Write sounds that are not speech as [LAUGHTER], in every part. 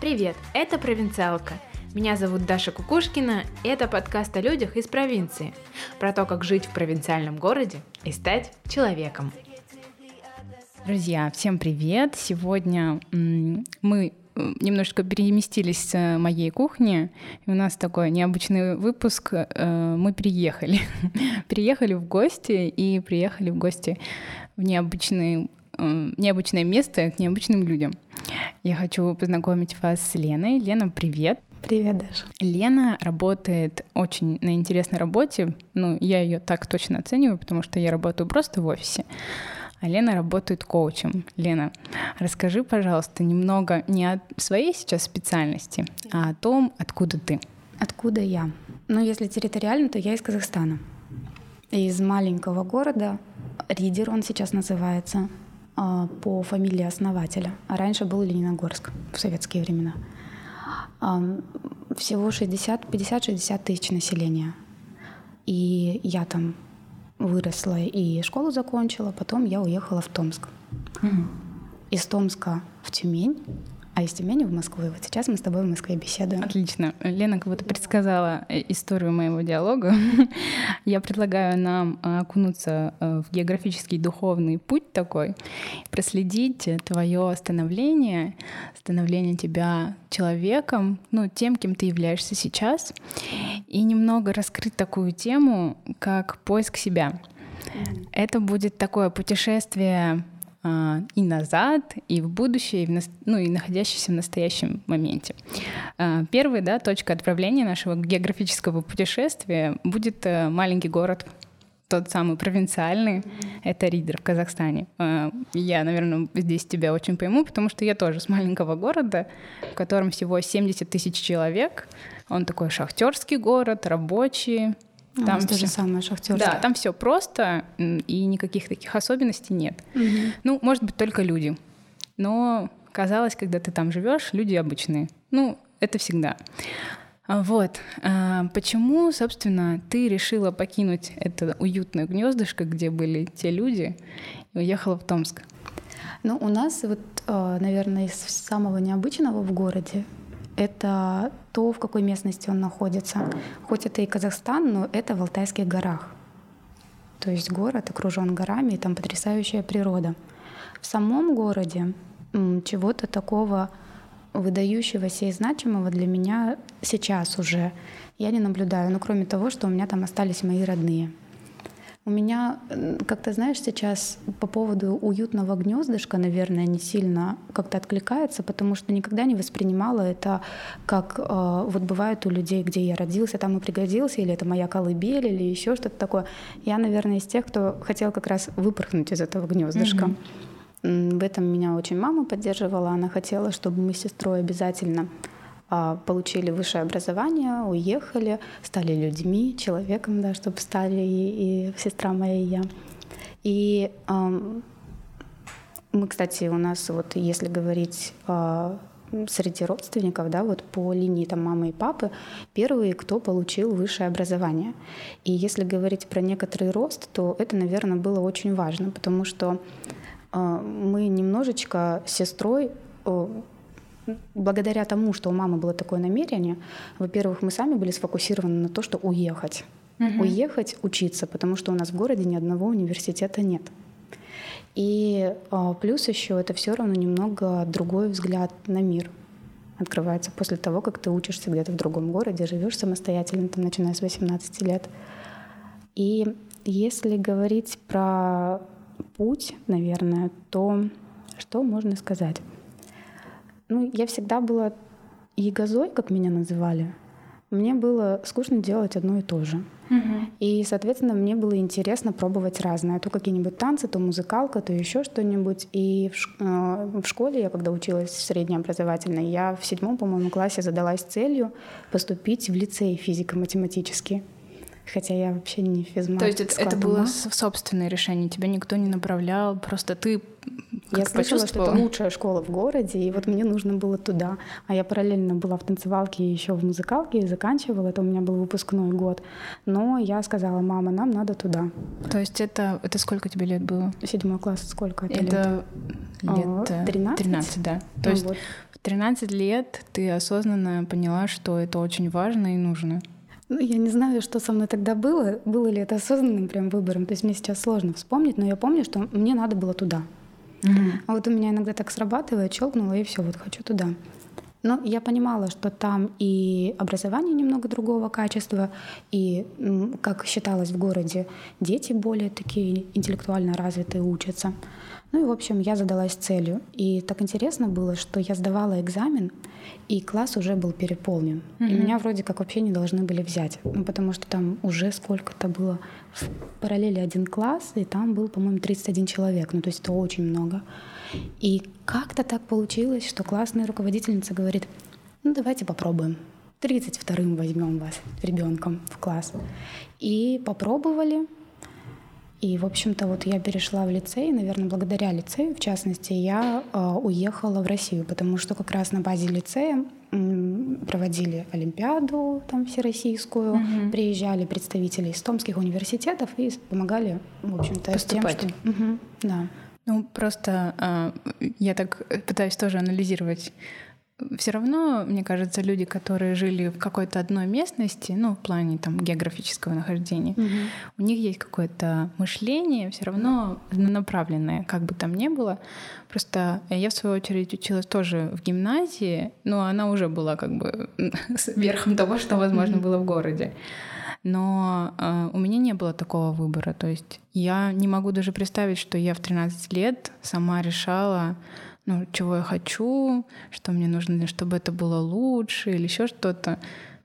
Привет, это «Провинциалка». Меня зовут Даша Кукушкина, и это подкаст о людях из провинции, про то, как жить в провинциальном городе и стать человеком. Друзья, всем привет! Сегодня мы немножко переместились с моей кухни, и у нас такой необычный выпуск. Э, мы приехали. [LAUGHS] приехали в гости и приехали в гости в необычный, э, необычное место к необычным людям. Я хочу познакомить вас с Леной. Лена, привет! Привет, Даша. Лена работает очень на интересной работе. Ну, я ее так точно оцениваю, потому что я работаю просто в офисе. А Лена работает коучем. Лена, расскажи, пожалуйста, немного не о своей сейчас специальности, а о том, откуда ты. Откуда я? Ну, если территориально, то я из Казахстана. Из маленького города. Ридер он сейчас называется а, по фамилии основателя. А раньше был Лениногорск в советские времена всего 60, 50-60 тысяч населения. И я там выросла и школу закончила, потом я уехала в Томск. Угу. Из Томска в Тюмень, а из Тюмени в Москву. И вот сейчас мы с тобой в Москве беседуем. Отлично. Лена как будто предсказала э, историю моего диалога. [LAUGHS] Я предлагаю нам э, окунуться э, в географический духовный путь такой, проследить твое становление, становление тебя человеком, ну, тем, кем ты являешься сейчас, и немного раскрыть такую тему, как поиск себя. Это будет такое путешествие а, и назад, и в будущее, и, в, ну, и находящийся в настоящем моменте. А, первый, да, точка отправления нашего географического путешествия будет э, маленький город, тот самый провинциальный, это Ридер в Казахстане. А, я, наверное, здесь тебя очень пойму, потому что я тоже с маленького города, в котором всего 70 тысяч человек. Он такой шахтерский город, рабочий, а, там то же самое шахтерство. Да, там все просто и никаких таких особенностей нет. Угу. Ну, может быть, только люди. Но казалось, когда ты там живешь, люди обычные. Ну, это всегда. А, вот. А, почему, собственно, ты решила покинуть это уютное гнездышко, где были те люди, и уехала в Томск? Ну, у нас вот, наверное, из самого необычного в городе это то, в какой местности он находится. Хоть это и Казахстан, но это в Алтайских горах. То есть город окружен горами, и там потрясающая природа. В самом городе чего-то такого выдающегося и значимого для меня сейчас уже я не наблюдаю, ну кроме того, что у меня там остались мои родные — у меня, как-то, знаешь, сейчас по поводу уютного гнездышка, наверное, не сильно как-то откликается, потому что никогда не воспринимала это как э, вот бывает у людей, где я родился, там и пригодился, или это моя колыбель, или еще что-то такое. Я, наверное, из тех, кто хотел как раз выпорхнуть из этого гнездышка. Mm-hmm. В этом меня очень мама поддерживала. Она хотела, чтобы мы с сестрой обязательно получили высшее образование, уехали, стали людьми, человеком, да, чтобы стали и, и сестра моя, и я. И мы, кстати, у нас вот, если говорить э, среди родственников, да, вот по линии там мамы и папы, первые, кто получил высшее образование. И если говорить про некоторый рост, то это, наверное, было очень важно, потому что э, мы немножечко сестрой благодаря тому, что у мамы было такое намерение, во-первых, мы сами были сфокусированы на то, что уехать. Угу. Уехать, учиться, потому что у нас в городе ни одного университета нет. И а, плюс еще это все равно немного другой взгляд на мир открывается после того, как ты учишься где-то в другом городе, живешь самостоятельно, там, начиная с 18 лет. И если говорить про путь, наверное, то что можно сказать? Ну, я всегда была ягозой, как меня называли. Мне было скучно делать одно и то же. Угу. И, соответственно, мне было интересно пробовать разное. То какие-нибудь танцы, то музыкалка, то еще что-нибудь. И в, э, в школе, я когда училась в среднеобразовательной, я в седьмом, по-моему, классе задалась целью поступить в лицей физико-математический. Хотя я вообще не физмат. То есть это, это было собственное решение, тебя никто не направлял, просто ты Как я слышала, что это лучшая школа в городе, и вот мне нужно было туда. А я параллельно была в танцевалке и еще в музыкалке, и заканчивала. Это у меня был выпускной год. Но я сказала, мама, нам надо туда. То есть это, это сколько тебе лет было? Седьмой класс, сколько это, это лет? лет 13? 13, да. То ну, есть вот. в 13 лет ты осознанно поняла, что это очень важно и нужно. Ну, я не знаю, что со мной тогда было. Было ли это осознанным прям выбором. То есть мне сейчас сложно вспомнить, но я помню, что мне надо было туда. Mm-hmm. А вот у меня иногда так срабатывает, щелкнуло, и все, вот хочу туда. Но я понимала, что там и образование немного другого качества, и, как считалось в городе, дети более такие интеллектуально развитые учатся. Ну и, в общем, я задалась целью. И так интересно было, что я сдавала экзамен, и класс уже был переполнен. Mm-hmm. И меня вроде как вообще не должны были взять. Ну, потому что там уже сколько-то было в параллели один класс, и там был, по-моему, 31 человек. Ну, то есть это очень много. И как-то так получилось, что классная руководительница говорит, ну, давайте попробуем. 32-м возьмем вас ребенком в класс. И попробовали, и, в общем-то, вот я перешла в лицей, наверное, благодаря лицею, в частности, я э, уехала в Россию, потому что как раз на базе лицея проводили Олимпиаду там всероссийскую, угу. приезжали представители из томских университетов и помогали, в общем-то, Поступать. тем, что... Угу, да. Ну, просто э, я так пытаюсь тоже анализировать все равно, мне кажется, люди, которые жили в какой-то одной местности, ну, в плане там географического нахождения, угу. у них есть какое-то мышление, все равно направленное, как бы там ни было. Просто я, в свою очередь, училась тоже в гимназии, но она уже была как бы [LAUGHS] верхом того, что возможно было в городе. Но э, у меня не было такого выбора. То есть я не могу даже представить, что я в 13 лет сама решала, ну, чего я хочу, что мне нужно, чтобы это было лучше или еще что-то.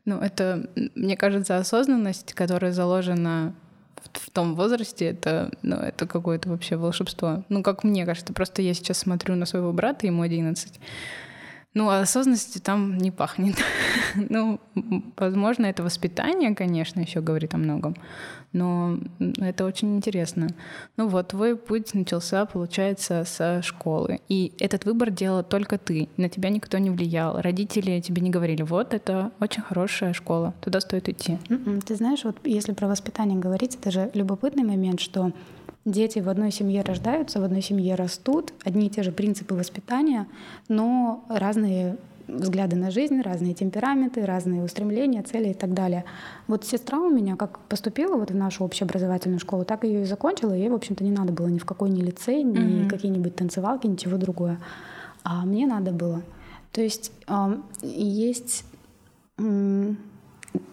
Ну, это, мне кажется, осознанность, которая заложена в, том возрасте, это, ну, это какое-то вообще волшебство. Ну, как мне кажется, просто я сейчас смотрю на своего брата, ему 11, ну, а осознанностью там не пахнет. [LAUGHS] ну, возможно, это воспитание, конечно, еще говорит о многом, но это очень интересно. Ну вот, твой путь начался, получается, со школы. И этот выбор делала только ты. На тебя никто не влиял. Родители тебе не говорили, вот, это очень хорошая школа, туда стоит идти. М-м, ты знаешь, вот если про воспитание говорить, это же любопытный момент, что Дети в одной семье рождаются, в одной семье растут, одни и те же принципы воспитания, но разные взгляды на жизнь, разные темпераменты, разные устремления, цели и так далее. Вот сестра у меня как поступила вот в нашу общеобразовательную школу, так ее и закончила. Ей, в общем-то, не надо было ни в какой ни лицей, ни mm-hmm. какие-нибудь танцевалки, ничего другое. А мне надо было. То есть э, есть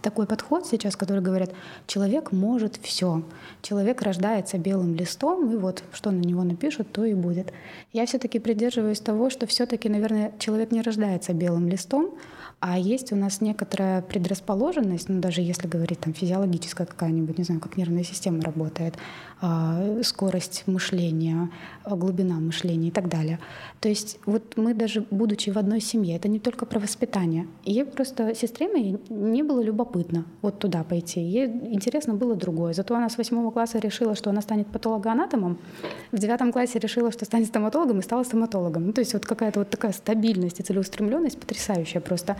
такой подход сейчас, который говорят, человек может все. Человек рождается белым листом, и вот что на него напишут, то и будет. Я все-таки придерживаюсь того, что все-таки, наверное, человек не рождается белым листом, а есть у нас некоторая предрасположенность, ну даже если говорить там физиологическая какая-нибудь, не знаю, как нервная система работает, э, скорость мышления, глубина мышления и так далее. То есть вот мы даже, будучи в одной семье, это не только про воспитание. Ей просто сестре моей не было любопытно вот туда пойти. Ей интересно было другое. Зато она с восьмого класса решила, что она станет патологоанатомом. В девятом классе решила, что станет стоматологом и стала стоматологом. Ну, то есть вот какая-то вот такая стабильность и целеустремленность потрясающая просто.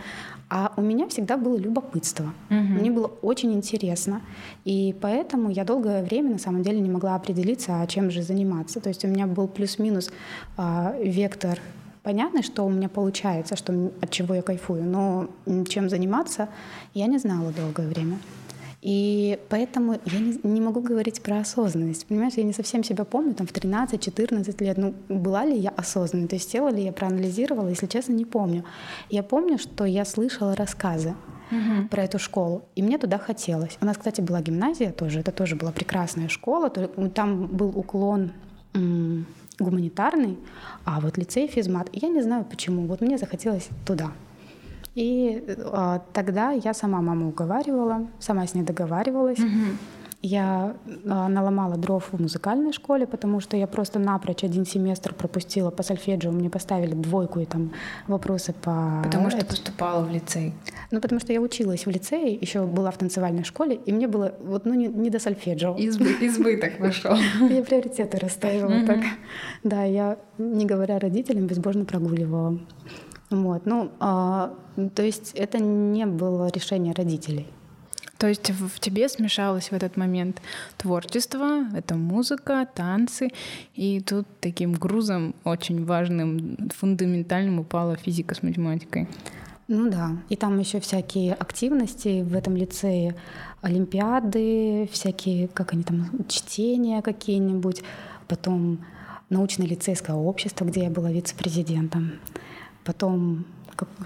А у меня всегда было любопытство. Угу. Мне было очень интересно. И поэтому я долгое время на самом деле не могла определиться, а чем же заниматься. То есть у меня был плюс-минус э, вектор понятно, что у меня получается, что, от чего я кайфую, но чем заниматься, я не знала долгое время. И поэтому я не, не могу говорить про осознанность. Понимаешь, я не совсем себя помню, там в 13-14 лет, ну, была ли я осознанной, то есть тело ли я проанализировала, если честно, не помню. Я помню, что я слышала рассказы угу. про эту школу, и мне туда хотелось. У нас, кстати, была гимназия тоже, это тоже была прекрасная школа, там был уклон гуманитарный, а вот лицей физмат, я не знаю почему, вот мне захотелось туда. И а, тогда я сама маму уговаривала, сама с ней договаривалась. Угу. Я а, наломала дров в музыкальной школе, потому что я просто напрочь один семестр пропустила по сольфеджио, мне поставили двойку и там вопросы по... Потому что поступала в лицей. Ну, потому что я училась в лицее, еще была в танцевальной школе, и мне было вот, ну, не, не до сольфеджио. Избы, [LAUGHS] избыток вышел. Я приоритеты расставила так. Да, я, не говоря родителям, безбожно прогуливала. Вот, ну, а, то есть это не было решение родителей. То есть в тебе смешалось в этот момент творчество, это музыка, танцы, и тут таким грузом очень важным, фундаментальным упала физика с математикой. Ну да, и там еще всякие активности в этом лицее, олимпиады, всякие, как они там, чтения какие-нибудь, потом научно-лицейское общество, где я была вице-президентом, потом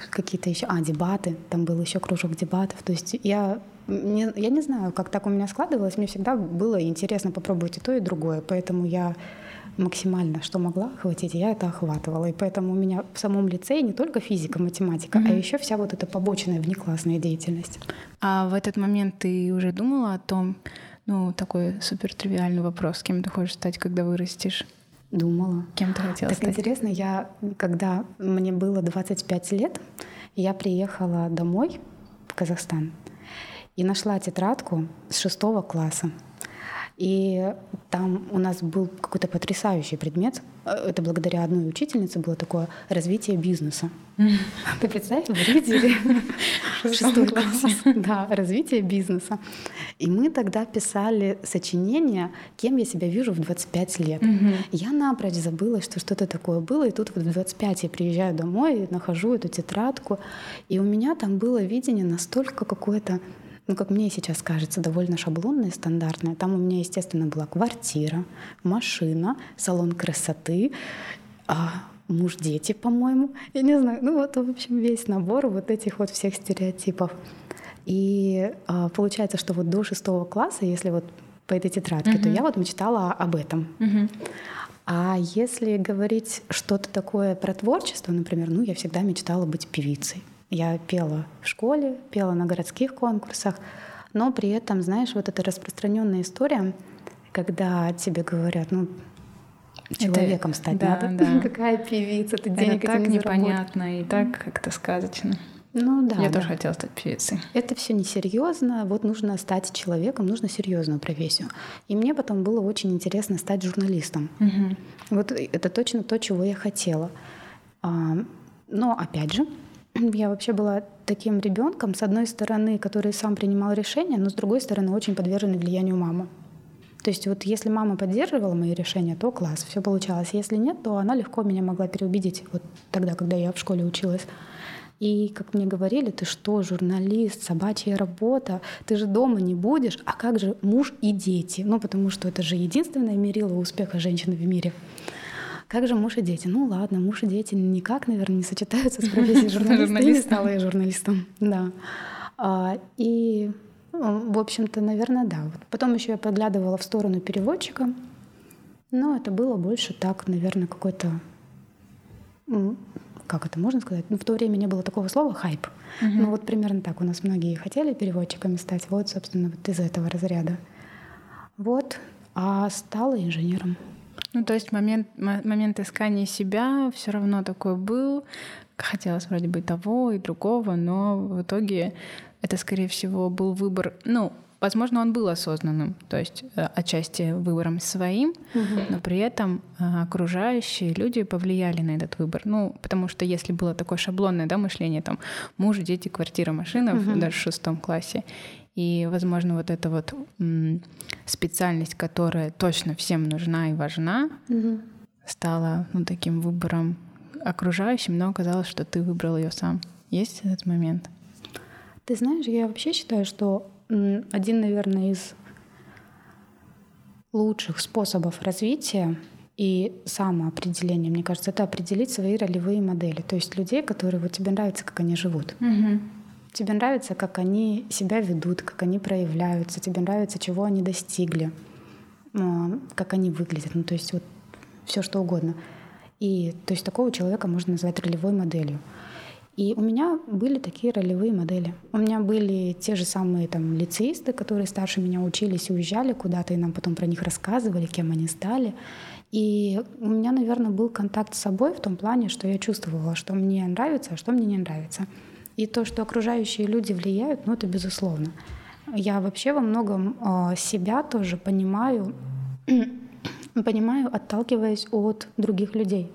какие-то еще, а, дебаты, там был еще кружок дебатов. То есть я не, я не знаю, как так у меня складывалось, мне всегда было интересно попробовать и то, и другое, поэтому я максимально, что могла охватить, я это охватывала. И поэтому у меня в самом лицее не только физика, математика, mm-hmm. а еще вся вот эта побочная внеклассная деятельность. А в этот момент ты уже думала о том, ну, такой супер тривиальный вопрос, кем ты хочешь стать, когда вырастешь? Думала. Кем ты хотела так стать? интересно, я, когда мне было 25 лет, я приехала домой в Казахстан и нашла тетрадку с шестого класса. И там у нас был какой-то потрясающий предмет. Это благодаря одной учительнице было такое развитие бизнеса. Ты представь, в Ридере шестой класс. Да, развитие бизнеса. И мы тогда писали сочинение, кем я себя вижу в 25 лет. Я напрочь забыла, что что-то такое было. И тут вот в 25 я приезжаю домой, нахожу эту тетрадку. И у меня там было видение настолько какое-то ну, как мне сейчас кажется, довольно шаблонное, стандартное. Там у меня, естественно, была квартира, машина, салон красоты, а муж, дети, по-моему. Я не знаю. Ну, вот, в общем, весь набор вот этих вот всех стереотипов. И а, получается, что вот до шестого класса, если вот по этой тетрадке, uh-huh. то я вот мечтала об этом. Uh-huh. А если говорить что-то такое про творчество, например, ну, я всегда мечтала быть певицей. Я пела в школе, пела на городских конкурсах, но при этом, знаешь, вот эта распространенная история, когда тебе говорят, ну, человеком стать да, надо. Да. [LAUGHS] Какая певица, ты денег Это так не непонятно и так как-то сказочно. Ну да. Я да. тоже хотела стать певицей. Это все несерьезно. Вот нужно стать человеком, нужно серьезную профессию. И мне потом было очень интересно стать журналистом. Угу. Вот это точно то, чего я хотела. А, но опять же, [CLEARS THROAT] я вообще была таким ребенком, с одной стороны, который сам принимал решения, но с другой стороны, очень подверженный влиянию мамы. То есть вот если мама поддерживала мои решения, то класс, все получалось. Если нет, то она легко меня могла переубедить вот тогда, когда я в школе училась. И, как мне говорили, ты что, журналист, собачья работа, ты же дома не будешь, а как же муж и дети? Ну, потому что это же единственное мерило успеха женщины в мире. Как же муж и дети? Ну ладно, муж и дети никак, наверное, не сочетаются с профессией [LAUGHS] журналиста. Не стала я журналистом. Да. А, и, в общем-то, наверное, да. Потом еще я подглядывала в сторону переводчика. Но это было больше так, наверное, какой-то как это можно сказать? Ну, в то время не было такого слова хайп. Uh-huh. Ну вот примерно так. У нас многие хотели переводчиками стать. Вот, собственно, вот из этого разряда. Вот. А стала инженером. Ну, то есть момент, момент искания себя все равно такой был. Хотелось вроде бы того и другого, но в итоге это, скорее всего, был выбор, ну, Возможно, он был осознанным, то есть э, отчасти выбором своим, угу. но при этом э, окружающие люди повлияли на этот выбор. Ну, потому что если было такое шаблонное да, мышление, там муж, дети, квартира, машина, угу. даже в шестом классе, и, возможно, вот эта вот специальность, которая точно всем нужна и важна, угу. стала ну, таким выбором окружающим, но оказалось, что ты выбрал ее сам. Есть этот момент? Ты знаешь, я вообще считаю, что один, наверное, из лучших способов развития и самоопределения, мне кажется, это определить свои ролевые модели. То есть людей, которые вот тебе нравится, как они живут. Угу. Тебе нравится, как они себя ведут, как они проявляются, тебе нравится, чего они достигли, а, как они выглядят, ну то есть вот все что угодно. И то есть такого человека можно назвать ролевой моделью. И у меня были такие ролевые модели. У меня были те же самые там лицеисты, которые старше меня учились уезжали куда-то, и нам потом про них рассказывали, кем они стали. И у меня, наверное, был контакт с собой в том плане, что я чувствовала, что мне нравится, а что мне не нравится. И то, что окружающие люди влияют, ну это безусловно. Я вообще во многом э, себя тоже понимаю, [CLEARS THROAT] понимаю, отталкиваясь от других людей.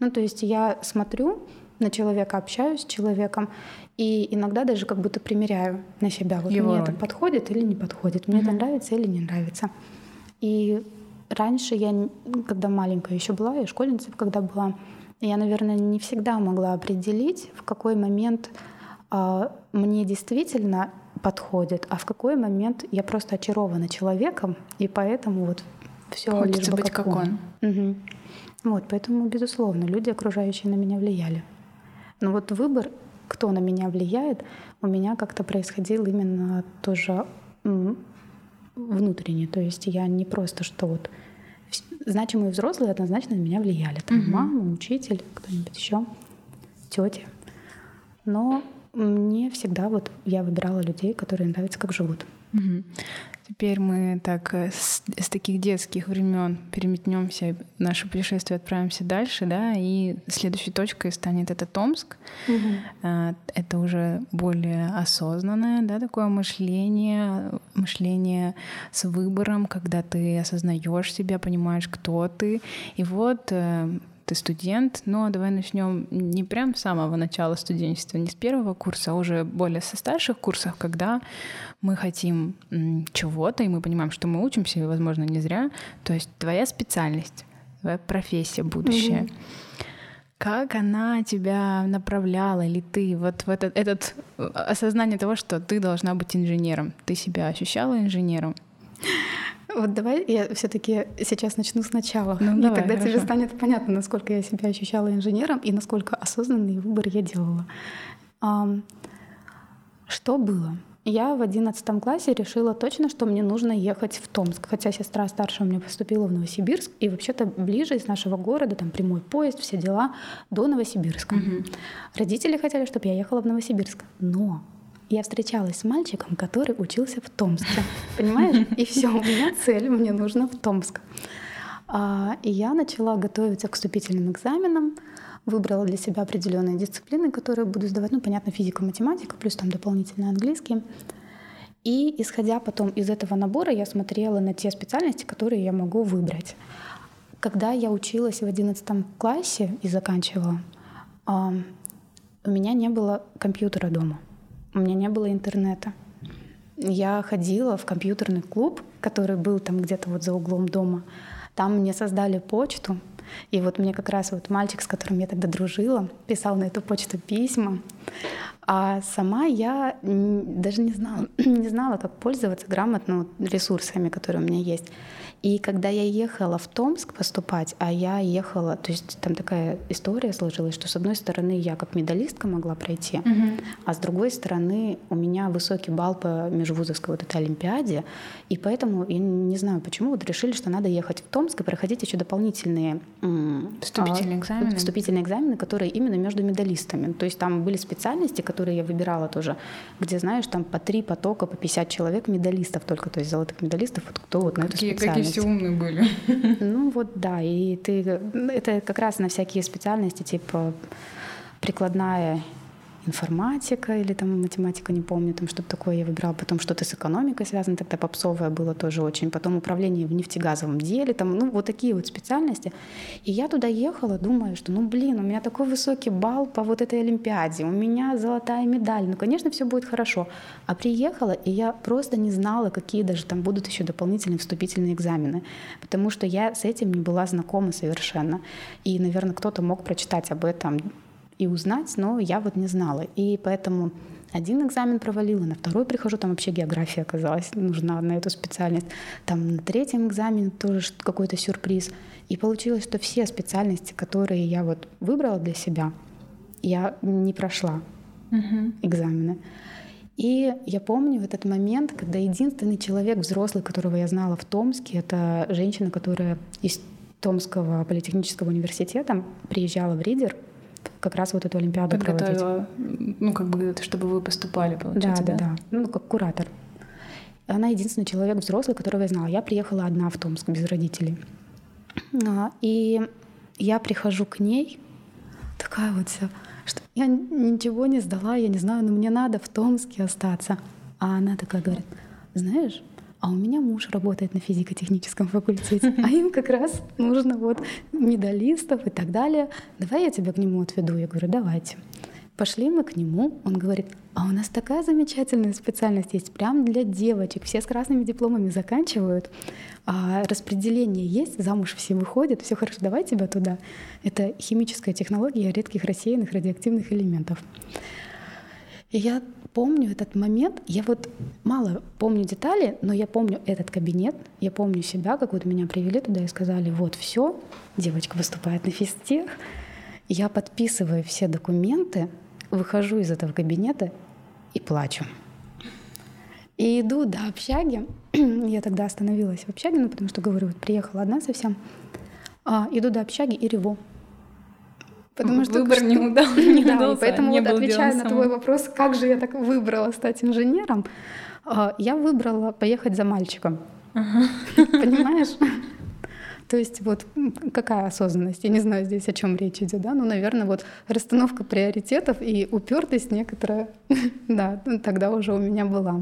Ну то есть я смотрю на человека, общаюсь с человеком, и иногда даже как будто примеряю на себя, вот Его мне это подходит или не подходит, мне mm-hmm. это нравится или не нравится. И раньше я, когда маленькая еще была, я школьница, когда была, я, наверное, не всегда могла определить, в какой момент мне действительно подходит, а в какой момент я просто очарована человеком, и поэтому вот все Хочется лишь бы быть как он. он. Угу. Вот, поэтому, безусловно, люди, окружающие на меня, влияли. Но вот выбор, кто на меня влияет, у меня как-то происходил именно тоже внутренне. То есть я не просто что вот значимые взрослые однозначно на меня влияли. Там угу. мама, учитель, кто-нибудь еще, тетя. Но мне всегда вот я выбирала людей, которые нравятся, как живут. Угу. Теперь мы так э, с, с таких детских времен переметнемся, наше путешествие отправимся дальше, да, и следующей точкой станет это Томск. Угу. Это уже более осознанное, да, такое мышление, мышление с выбором, когда ты осознаешь себя, понимаешь, кто ты. И вот э, ты студент, но давай начнем не прям с самого начала студенчества, не с первого курса, а уже более со старших курсов, когда мы хотим чего-то, и мы понимаем, что мы учимся, и, возможно, не зря. То есть твоя специальность, твоя профессия, будущее. Mm-hmm. Как она тебя направляла, или ты вот в этот, этот э, осознание того, что ты должна быть инженером, ты себя ощущала инженером? Вот давай я все-таки сейчас начну сначала. Ну, и давай, тогда хорошо. тебе станет понятно, насколько я себя ощущала инженером и насколько осознанный выбор я делала. Что было? Я в одиннадцатом классе решила точно, что мне нужно ехать в Томск. Хотя сестра старшая у меня поступила в Новосибирск, и вообще-то ближе из нашего города, там прямой поезд, все дела, до Новосибирска. Угу. Родители хотели, чтобы я ехала в Новосибирск. Но я встречалась с мальчиком, который учился в Томске. Понимаешь? И все, у меня цель, мне нужно в Томск. А, и я начала готовиться к вступительным экзаменам, выбрала для себя определенные дисциплины, которые буду сдавать, ну, понятно, физика, математика, плюс там дополнительный английский. И исходя потом из этого набора, я смотрела на те специальности, которые я могу выбрать. Когда я училась в одиннадцатом классе и заканчивала, у меня не было компьютера дома у меня не было интернета. Я ходила в компьютерный клуб, который был там где-то вот за углом дома. Там мне создали почту, и вот мне как раз вот мальчик, с которым я тогда дружила, писал на эту почту письма. А сама я даже не знала, [CLEARS THROAT] не знала, как пользоваться грамотно ресурсами, которые у меня есть. И когда я ехала в Томск поступать, а я ехала, то есть там такая история сложилась, что с одной стороны я как медалистка могла пройти, угу. а с другой стороны у меня высокий балл по межвузовской вот этой олимпиаде, и поэтому я не знаю, почему вот решили, что надо ехать в Томск и проходить еще дополнительные вступительные экзамены, вступительные экзамены, которые именно между медалистами. То есть там были специальности, которые я выбирала тоже, где знаешь там по три потока, по 50 человек медалистов только, то есть золотых медалистов, вот кто вот на какие, эту специальность все умные были. [LAUGHS] Ну вот да, и ты это как раз на всякие специальности типа прикладная информатика или там математика, не помню, там что-то такое я выбирала. Потом что-то с экономикой связано, тогда попсовое было тоже очень. Потом управление в нефтегазовом деле, там, ну, вот такие вот специальности. И я туда ехала, думаю, что, ну, блин, у меня такой высокий балл по вот этой Олимпиаде, у меня золотая медаль, ну, конечно, все будет хорошо. А приехала, и я просто не знала, какие даже там будут еще дополнительные вступительные экзамены, потому что я с этим не была знакома совершенно. И, наверное, кто-то мог прочитать об этом и узнать, но я вот не знала. И поэтому один экзамен провалила, на второй прихожу, там вообще география оказалась нужна на эту специальность. Там на третьем экзамене тоже какой-то сюрприз. И получилось, что все специальности, которые я вот выбрала для себя, я не прошла uh-huh. экзамены. И я помню в этот момент, когда единственный человек взрослый, которого я знала в Томске, это женщина, которая из Томского политехнического университета приезжала в Ридер как раз вот эту Олимпиаду Подготовила, проводить. ну, как бы, чтобы вы поступали, получается, да? Да, да, да. Ну, как куратор. Она единственный человек взрослый, которого я знала. Я приехала одна в Томск без родителей. А, и я прихожу к ней, такая вот вся, что я ничего не сдала, я не знаю, но мне надо в Томске остаться. А она такая говорит, знаешь, а у меня муж работает на физико-техническом факультете, а им как раз нужно вот медалистов и так далее. Давай я тебя к нему отведу. Я говорю, давайте. Пошли мы к нему, он говорит, а у нас такая замечательная специальность есть, прям для девочек, все с красными дипломами заканчивают, а распределение есть, замуж все выходят, все хорошо, давай тебя туда. Это химическая технология редких рассеянных радиоактивных элементов. И я помню этот момент, я вот мало помню детали, но я помню этот кабинет, я помню себя, как вот меня привели туда и сказали, вот все, девочка выступает на физтех, я подписываю все документы, выхожу из этого кабинета и плачу. И иду до общаги. [CLEARS THROAT] Я тогда остановилась в общаге, ну, потому что, говорю, вот приехала одна совсем. А, иду до общаги и реву. Потому что выбор не, удал, [LAUGHS] не да, удался. Поэтому не вот отвечая на твой вопрос, как же я так выбрала стать инженером, а, я выбрала поехать за мальчиком. Ага. [LAUGHS] Понимаешь? То есть вот какая осознанность? Я не знаю здесь, о чем речь идет, да? Ну, наверное, вот расстановка приоритетов и упертость некоторая, [LAUGHS] да, тогда уже у меня была.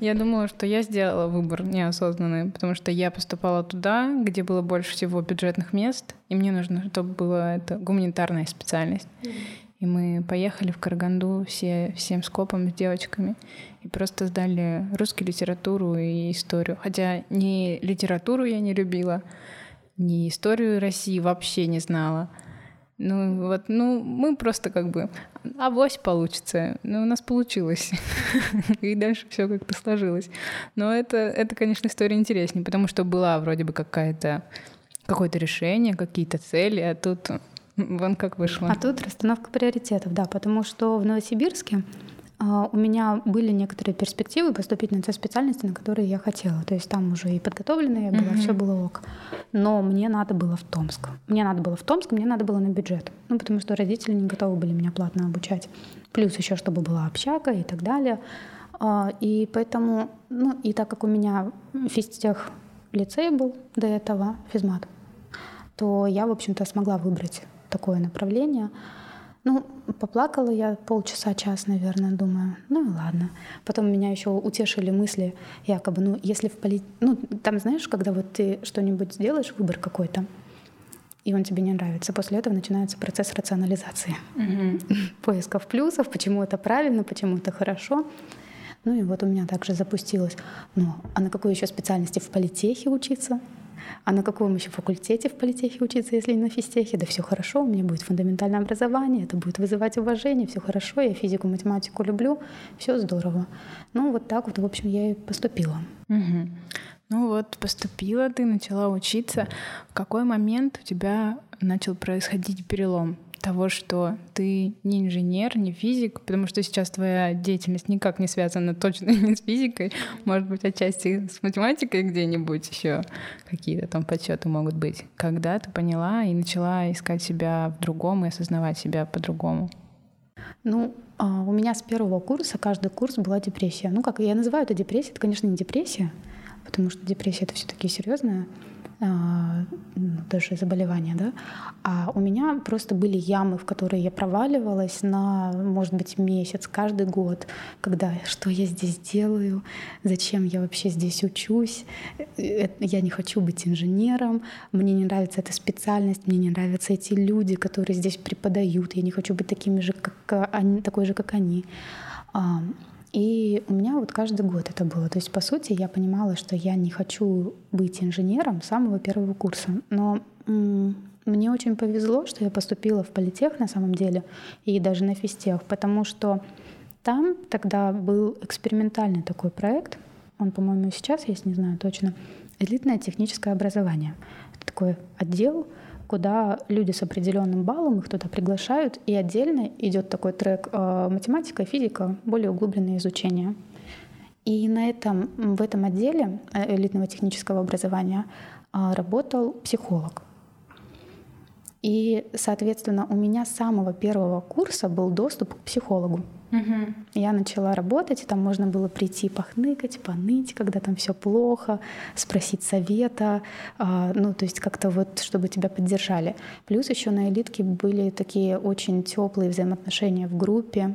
Я думала, что я сделала выбор неосознанный, потому что я поступала туда, где было больше всего бюджетных мест, и мне нужно, чтобы была это гуманитарная специальность. И мы поехали в Караганду все, всем скопом с девочками и просто сдали русскую литературу и историю. Хотя ни литературу я не любила, ни историю России вообще не знала. Ну вот, ну мы просто как бы, авось получится. Ну у нас получилось. [LAUGHS] И дальше все как-то сложилось. Но это, это, конечно, история интереснее, потому что была вроде бы какая-то какое-то решение, какие-то цели, а тут вон как вышло. А тут расстановка приоритетов, да, потому что в Новосибирске а, у меня были некоторые перспективы поступить на те специальности, на которые я хотела. То есть там уже и подготовленная я была, mm-hmm. все было ок. Но мне надо было в Томск. Мне надо было в Томск, мне надо было на бюджет. Ну, потому что родители не готовы были меня платно обучать. Плюс еще, чтобы была общага и так далее. А, и поэтому, ну, и так как у меня физтех лицей был до этого, физмат, то я, в общем-то, смогла выбрать такое направление. Ну, поплакала я полчаса, час, наверное, думаю, ну и ладно. Потом меня еще утешили мысли, якобы, ну, если в полит... Ну, там, знаешь, когда вот ты что-нибудь сделаешь, выбор какой-то, и он тебе не нравится, после этого начинается процесс рационализации. Mm-hmm. [LAUGHS] Поисков плюсов, почему это правильно, почему это хорошо. Ну и вот у меня также запустилось. Ну, а на какой еще специальности в политехе учиться? А на каком еще факультете в политехе учиться, если не на физтехе? Да все хорошо, у меня будет фундаментальное образование, это будет вызывать уважение, все хорошо, я физику, математику люблю, все здорово. Ну вот так вот, в общем, я и поступила. Угу. Ну вот, поступила ты, начала учиться. В какой момент у тебя начал происходить перелом? Того, что ты не инженер, не физик, потому что сейчас твоя деятельность никак не связана точно [LAUGHS] не с физикой, может быть, отчасти с математикой где-нибудь еще какие-то там подсчеты могут быть. Когда ты поняла и начала искать себя в другом и осознавать себя по-другому? Ну, а, у меня с первого курса каждый курс была депрессия. Ну, как я называю это депрессия, это, конечно, не депрессия, потому что депрессия это все-таки серьезная даже заболевания, да, а у меня просто были ямы, в которые я проваливалась на, может быть, месяц, каждый год, когда что я здесь делаю, зачем я вообще здесь учусь, э, я не хочу быть инженером, мне не нравится эта специальность, мне не нравятся эти люди, которые здесь преподают, я не хочу быть такими же, как они, такой же, как они. И у меня вот каждый год это было. То есть, по сути, я понимала, что я не хочу быть инженером с самого первого курса. Но мне очень повезло, что я поступила в политех на самом деле, и даже на физтех, потому что там тогда был экспериментальный такой проект, он, по-моему, сейчас есть, не знаю точно, элитное техническое образование. Это такой отдел, куда люди с определенным баллом, их туда приглашают, и отдельно идет такой трек э, математика, физика, более углубленное изучение. И на этом, в этом отделе э, элитного технического образования э, работал психолог. И, соответственно, у меня с самого первого курса был доступ к психологу. Угу. Я начала работать, и там можно было прийти похныкать, поныть, когда там все плохо, спросить совета, а, ну, то есть как-то вот, чтобы тебя поддержали. Плюс еще на элитке были такие очень теплые взаимоотношения в группе,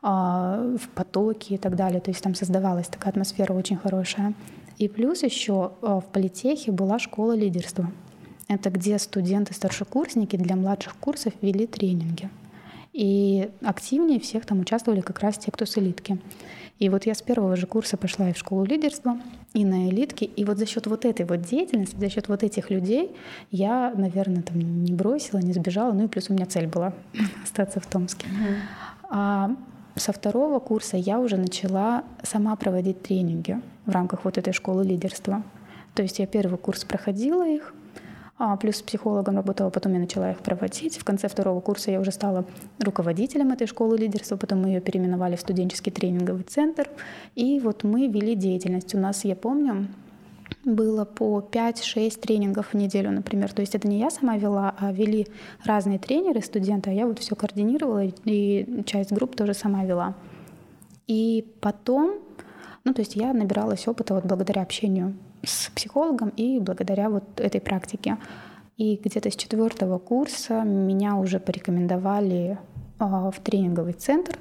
а, в потоке и так далее. То есть там создавалась такая атмосфера очень хорошая. И плюс еще а, в политехе была школа лидерства. Это где студенты-старшекурсники для младших курсов вели тренинги. И активнее всех там участвовали как раз те, кто с элитки. И вот я с первого же курса пошла и в школу лидерства, и на элитке. И вот за счет вот этой вот деятельности, за счет вот этих людей я, наверное, там не бросила, не сбежала. Ну и плюс у меня цель была [LAUGHS] остаться в Томске. А со второго курса я уже начала сама проводить тренинги в рамках вот этой школы лидерства. То есть я первый курс проходила их, плюс с психологом работала, потом я начала их проводить. В конце второго курса я уже стала руководителем этой школы лидерства, потом мы ее переименовали в студенческий тренинговый центр. И вот мы вели деятельность. У нас, я помню, было по 5-6 тренингов в неделю, например. То есть это не я сама вела, а вели разные тренеры, студенты, а я вот все координировала и часть групп тоже сама вела. И потом, ну то есть я набиралась опыта вот благодаря общению с психологом и благодаря вот этой практике. И где-то с четвертого курса меня уже порекомендовали а, в тренинговый центр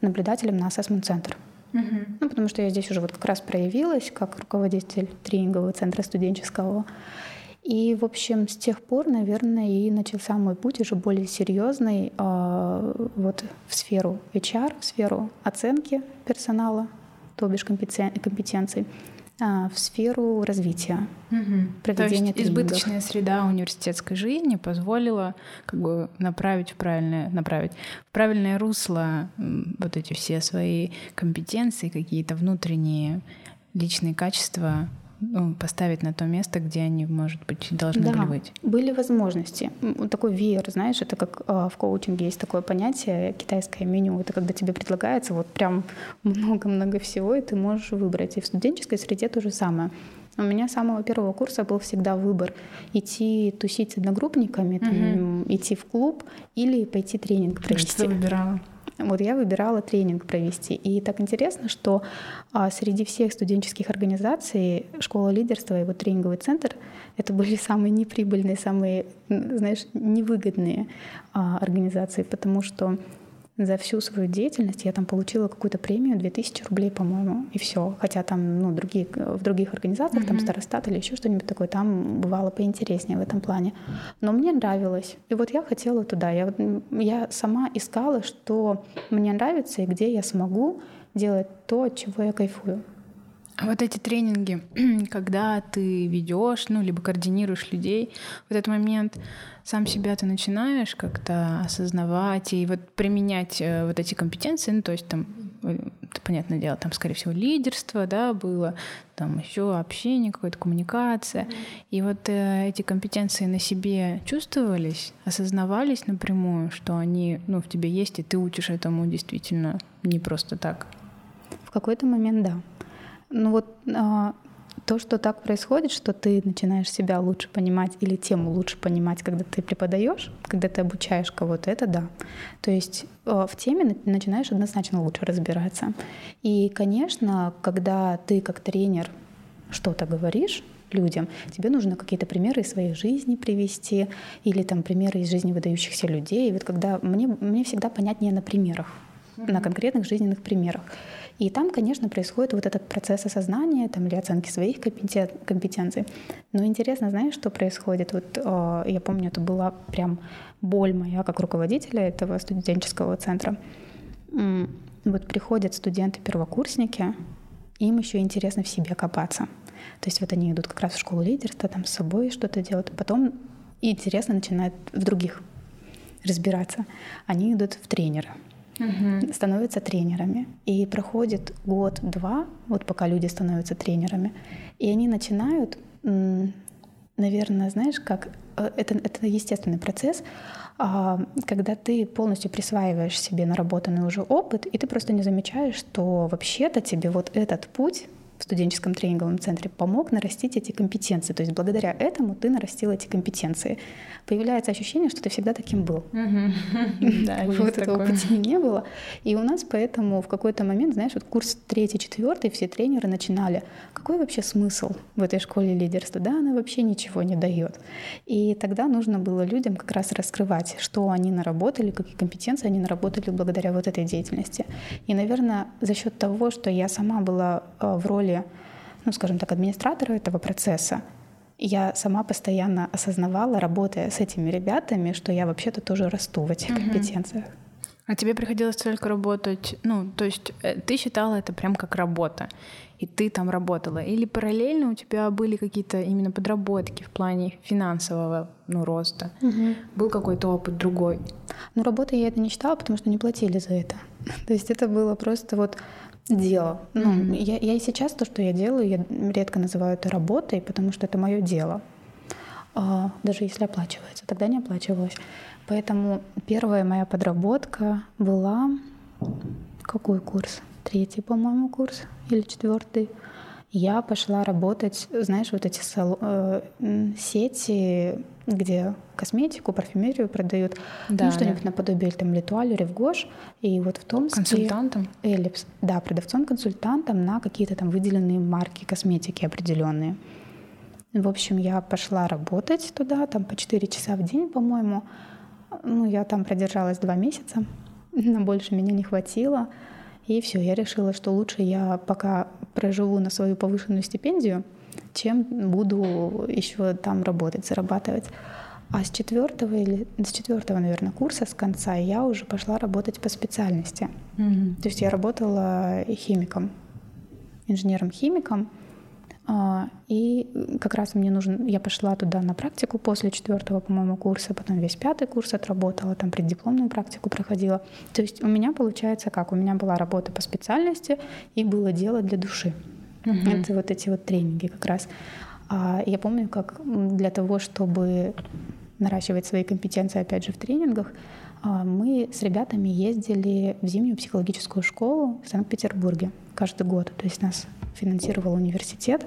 наблюдателем на ассессмент-центр. Угу. Ну, потому что я здесь уже вот как раз проявилась как руководитель тренингового центра студенческого. И, в общем, с тех пор, наверное, и начался мой путь уже более серьезный э, вот в сферу HR, в сферу оценки персонала, то бишь компетенций в сферу развития, угу. проведения То есть избыточная среда университетской жизни позволила как бы направить в правильное, направить в правильное русло вот эти все свои компетенции, какие-то внутренние личные качества ну, поставить на то место, где они, может быть, должны да, были быть. Были возможности. Такой веер, знаешь, это как э, в коучинге есть такое понятие китайское меню. Это когда тебе предлагается вот прям много-много всего, и ты можешь выбрать. И в студенческой среде то же самое. У меня с самого первого курса был всегда выбор идти тусить с одногруппниками, там, угу. идти в клуб или пойти тренинг провести. Что выбирала? Вот я выбирала тренинг провести. И так интересно, что а, среди всех студенческих организаций школа лидерства и вот тренинговый центр это были самые неприбыльные, самые, знаешь, невыгодные а, организации, потому что за всю свою деятельность я там получила какую-то премию 2000 рублей, по-моему, и все. Хотя там, ну, другие, в других организациях, mm-hmm. там Старостат или еще что-нибудь такое, там бывало поинтереснее в этом плане. Но мне нравилось. И вот я хотела туда. Я, я сама искала, что мне нравится и где я смогу делать то, от чего я кайфую. А вот эти тренинги, [CLEARS THROAT] когда ты ведешь, ну, либо координируешь людей, в этот момент сам себя ты начинаешь как-то осознавать и вот применять э, вот эти компетенции, ну, то есть там, э, понятное дело, там, скорее всего, лидерство, да, было, там еще общение, какая-то коммуникация. И вот э, эти компетенции на себе чувствовались, осознавались напрямую, что они, ну, в тебе есть, и ты учишь этому действительно не просто так. В какой-то момент, да. Ну вот а, то, что так происходит, что ты начинаешь себя лучше понимать или тему лучше понимать, когда ты преподаешь, когда ты обучаешь кого-то, это да. То есть а, в теме начинаешь однозначно лучше разбираться. И, конечно, когда ты как тренер что-то говоришь, людям. Тебе нужно какие-то примеры из своей жизни привести или там примеры из жизни выдающихся людей. И вот когда мне, мне всегда понятнее на примерах, mm-hmm. на конкретных жизненных примерах. И там, конечно, происходит вот этот процесс осознания там, или оценки своих компетенций. Но интересно, знаешь, что происходит? Вот э, я помню, это была прям боль моя как руководителя этого студенческого центра. Вот приходят студенты-первокурсники, им еще интересно в себе копаться. То есть вот они идут как раз в школу лидерства, там с собой что-то делают. Потом интересно начинают в других разбираться. Они идут в тренера становятся тренерами. И проходит год-два, вот пока люди становятся тренерами, и они начинают, наверное, знаешь, как э, это, это естественный процесс, а, когда ты полностью присваиваешь себе наработанный уже опыт, и ты просто не замечаешь, что вообще-то тебе вот этот путь в студенческом тренинговом центре помог нарастить эти компетенции. То есть благодаря этому ты нарастил эти компетенции. Появляется ощущение, что ты всегда таким был. [LAUGHS] Вот этого пути не было. И у нас поэтому в какой-то момент, знаешь, вот курс третий, четвертый, все тренеры начинали. Какой вообще смысл в этой школе лидерства? Да, она вообще ничего не дает. И тогда нужно было людям как раз раскрывать, что они наработали, какие компетенции они наработали благодаря вот этой деятельности. И, наверное, за счет того, что я сама была э, в роли, ну, скажем так, администратора этого процесса, я сама постоянно осознавала, работая с этими ребятами, что я вообще-то тоже расту в этих угу. компетенциях. А тебе приходилось только работать, ну, то есть э, ты считала это прям как работа, и ты там работала, или параллельно у тебя были какие-то именно подработки в плане финансового, ну, роста? Угу. Был какой-то опыт другой? Ну, работы я это не считала, потому что не платили за это. [LAUGHS] То есть это было просто вот дело. Mm-hmm. Ну, я, я и сейчас то, что я делаю, я редко называю это работой, потому что это мое дело. А, даже если оплачивается, тогда не оплачивалось. Поэтому первая моя подработка была какой курс? Третий, по-моему, курс или четвертый. Я пошла работать, знаешь, вот эти сал- э, сети где косметику, парфюмерию продают, да, ну, что-нибудь да. наподобие там Литуаль, Ревгош, и вот в том Консультантом? Эллипс, да, продавцом-консультантом на какие-то там выделенные марки косметики определенные. В общем, я пошла работать туда, там по 4 часа в день, по-моему. Ну, я там продержалась два месяца, [LAUGHS] на больше меня не хватило. И все, я решила, что лучше я пока проживу на свою повышенную стипендию, чем буду еще там работать, зарабатывать. А с четвертого или с четвертого, наверное, курса с конца я уже пошла работать по специальности. Mm-hmm. То есть я работала химиком, инженером-химиком. А, и как раз мне нужно, я пошла туда на практику после четвертого, по-моему, курса, потом весь пятый курс отработала, там преддипломную практику проходила. То есть у меня получается как? У меня была работа по специальности и было дело для души. Угу. Это вот эти вот тренинги как раз. А я помню, как для того, чтобы наращивать свои компетенции, опять же, в тренингах, а, мы с ребятами ездили в зимнюю психологическую школу в Санкт-Петербурге каждый год. То есть нас финансировал университет.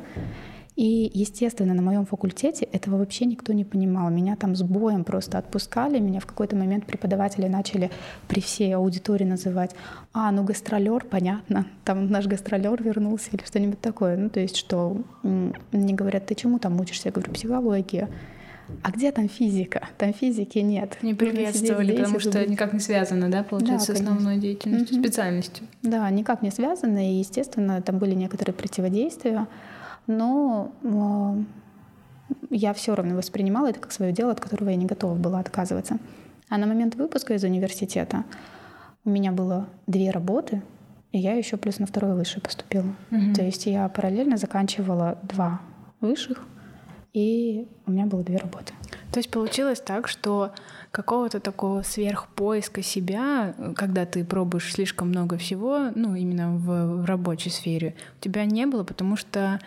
И, естественно, на моем факультете этого вообще никто не понимал. Меня там с боем просто отпускали. Меня в какой-то момент преподаватели начали при всей аудитории называть «А, ну гастролер, понятно, там наш гастролер вернулся» или что-нибудь такое. Ну, то есть, что мне говорят, ты чему там учишься? Я говорю, психология. А где там физика? Там физики нет. Не приветствовали, потому что никак не связано, да, получается, да, с основной деятельностью, угу. специальностью. Да, никак не связано, и, естественно, там были некоторые противодействия но э, я все равно воспринимала это как свое дело, от которого я не готова была отказываться. А на момент выпуска из университета у меня было две работы, и я еще плюс на второе высшее поступила. Угу. То есть я параллельно заканчивала два высших, и у меня было две работы. То есть получилось так, что какого-то такого сверхпоиска себя, когда ты пробуешь слишком много всего, ну, именно в, в рабочей сфере, у тебя не было, потому что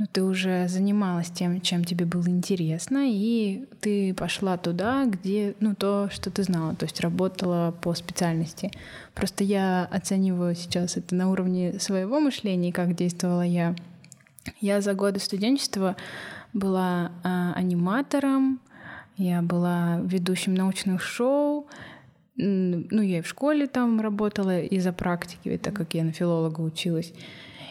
ну, ты уже занималась тем, чем тебе было интересно, и ты пошла туда, где, ну, то, что ты знала, то есть работала по специальности. Просто я оцениваю сейчас это на уровне своего мышления, как действовала я. Я за годы студенчества была а, аниматором, я была ведущим научных шоу, ну, я и в школе там работала из-за практики, так как я на филолога училась.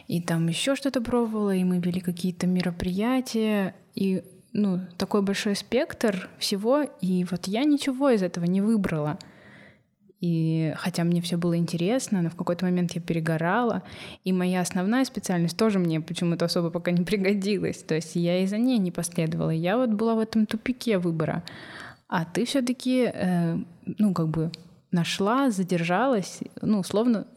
И там еще что-то пробовала, и мы вели какие-то мероприятия, и ну, такой большой спектр всего, и вот я ничего из этого не выбрала. И хотя мне все было интересно, но в какой-то момент я перегорала, и моя основная специальность тоже мне почему-то особо пока не [LAUGHS] пригодилась. То есть я и за ней не последовала. Я вот была в этом тупике выбора. А ты все-таки, э, ну, как бы нашла, задержалась, ну, условно,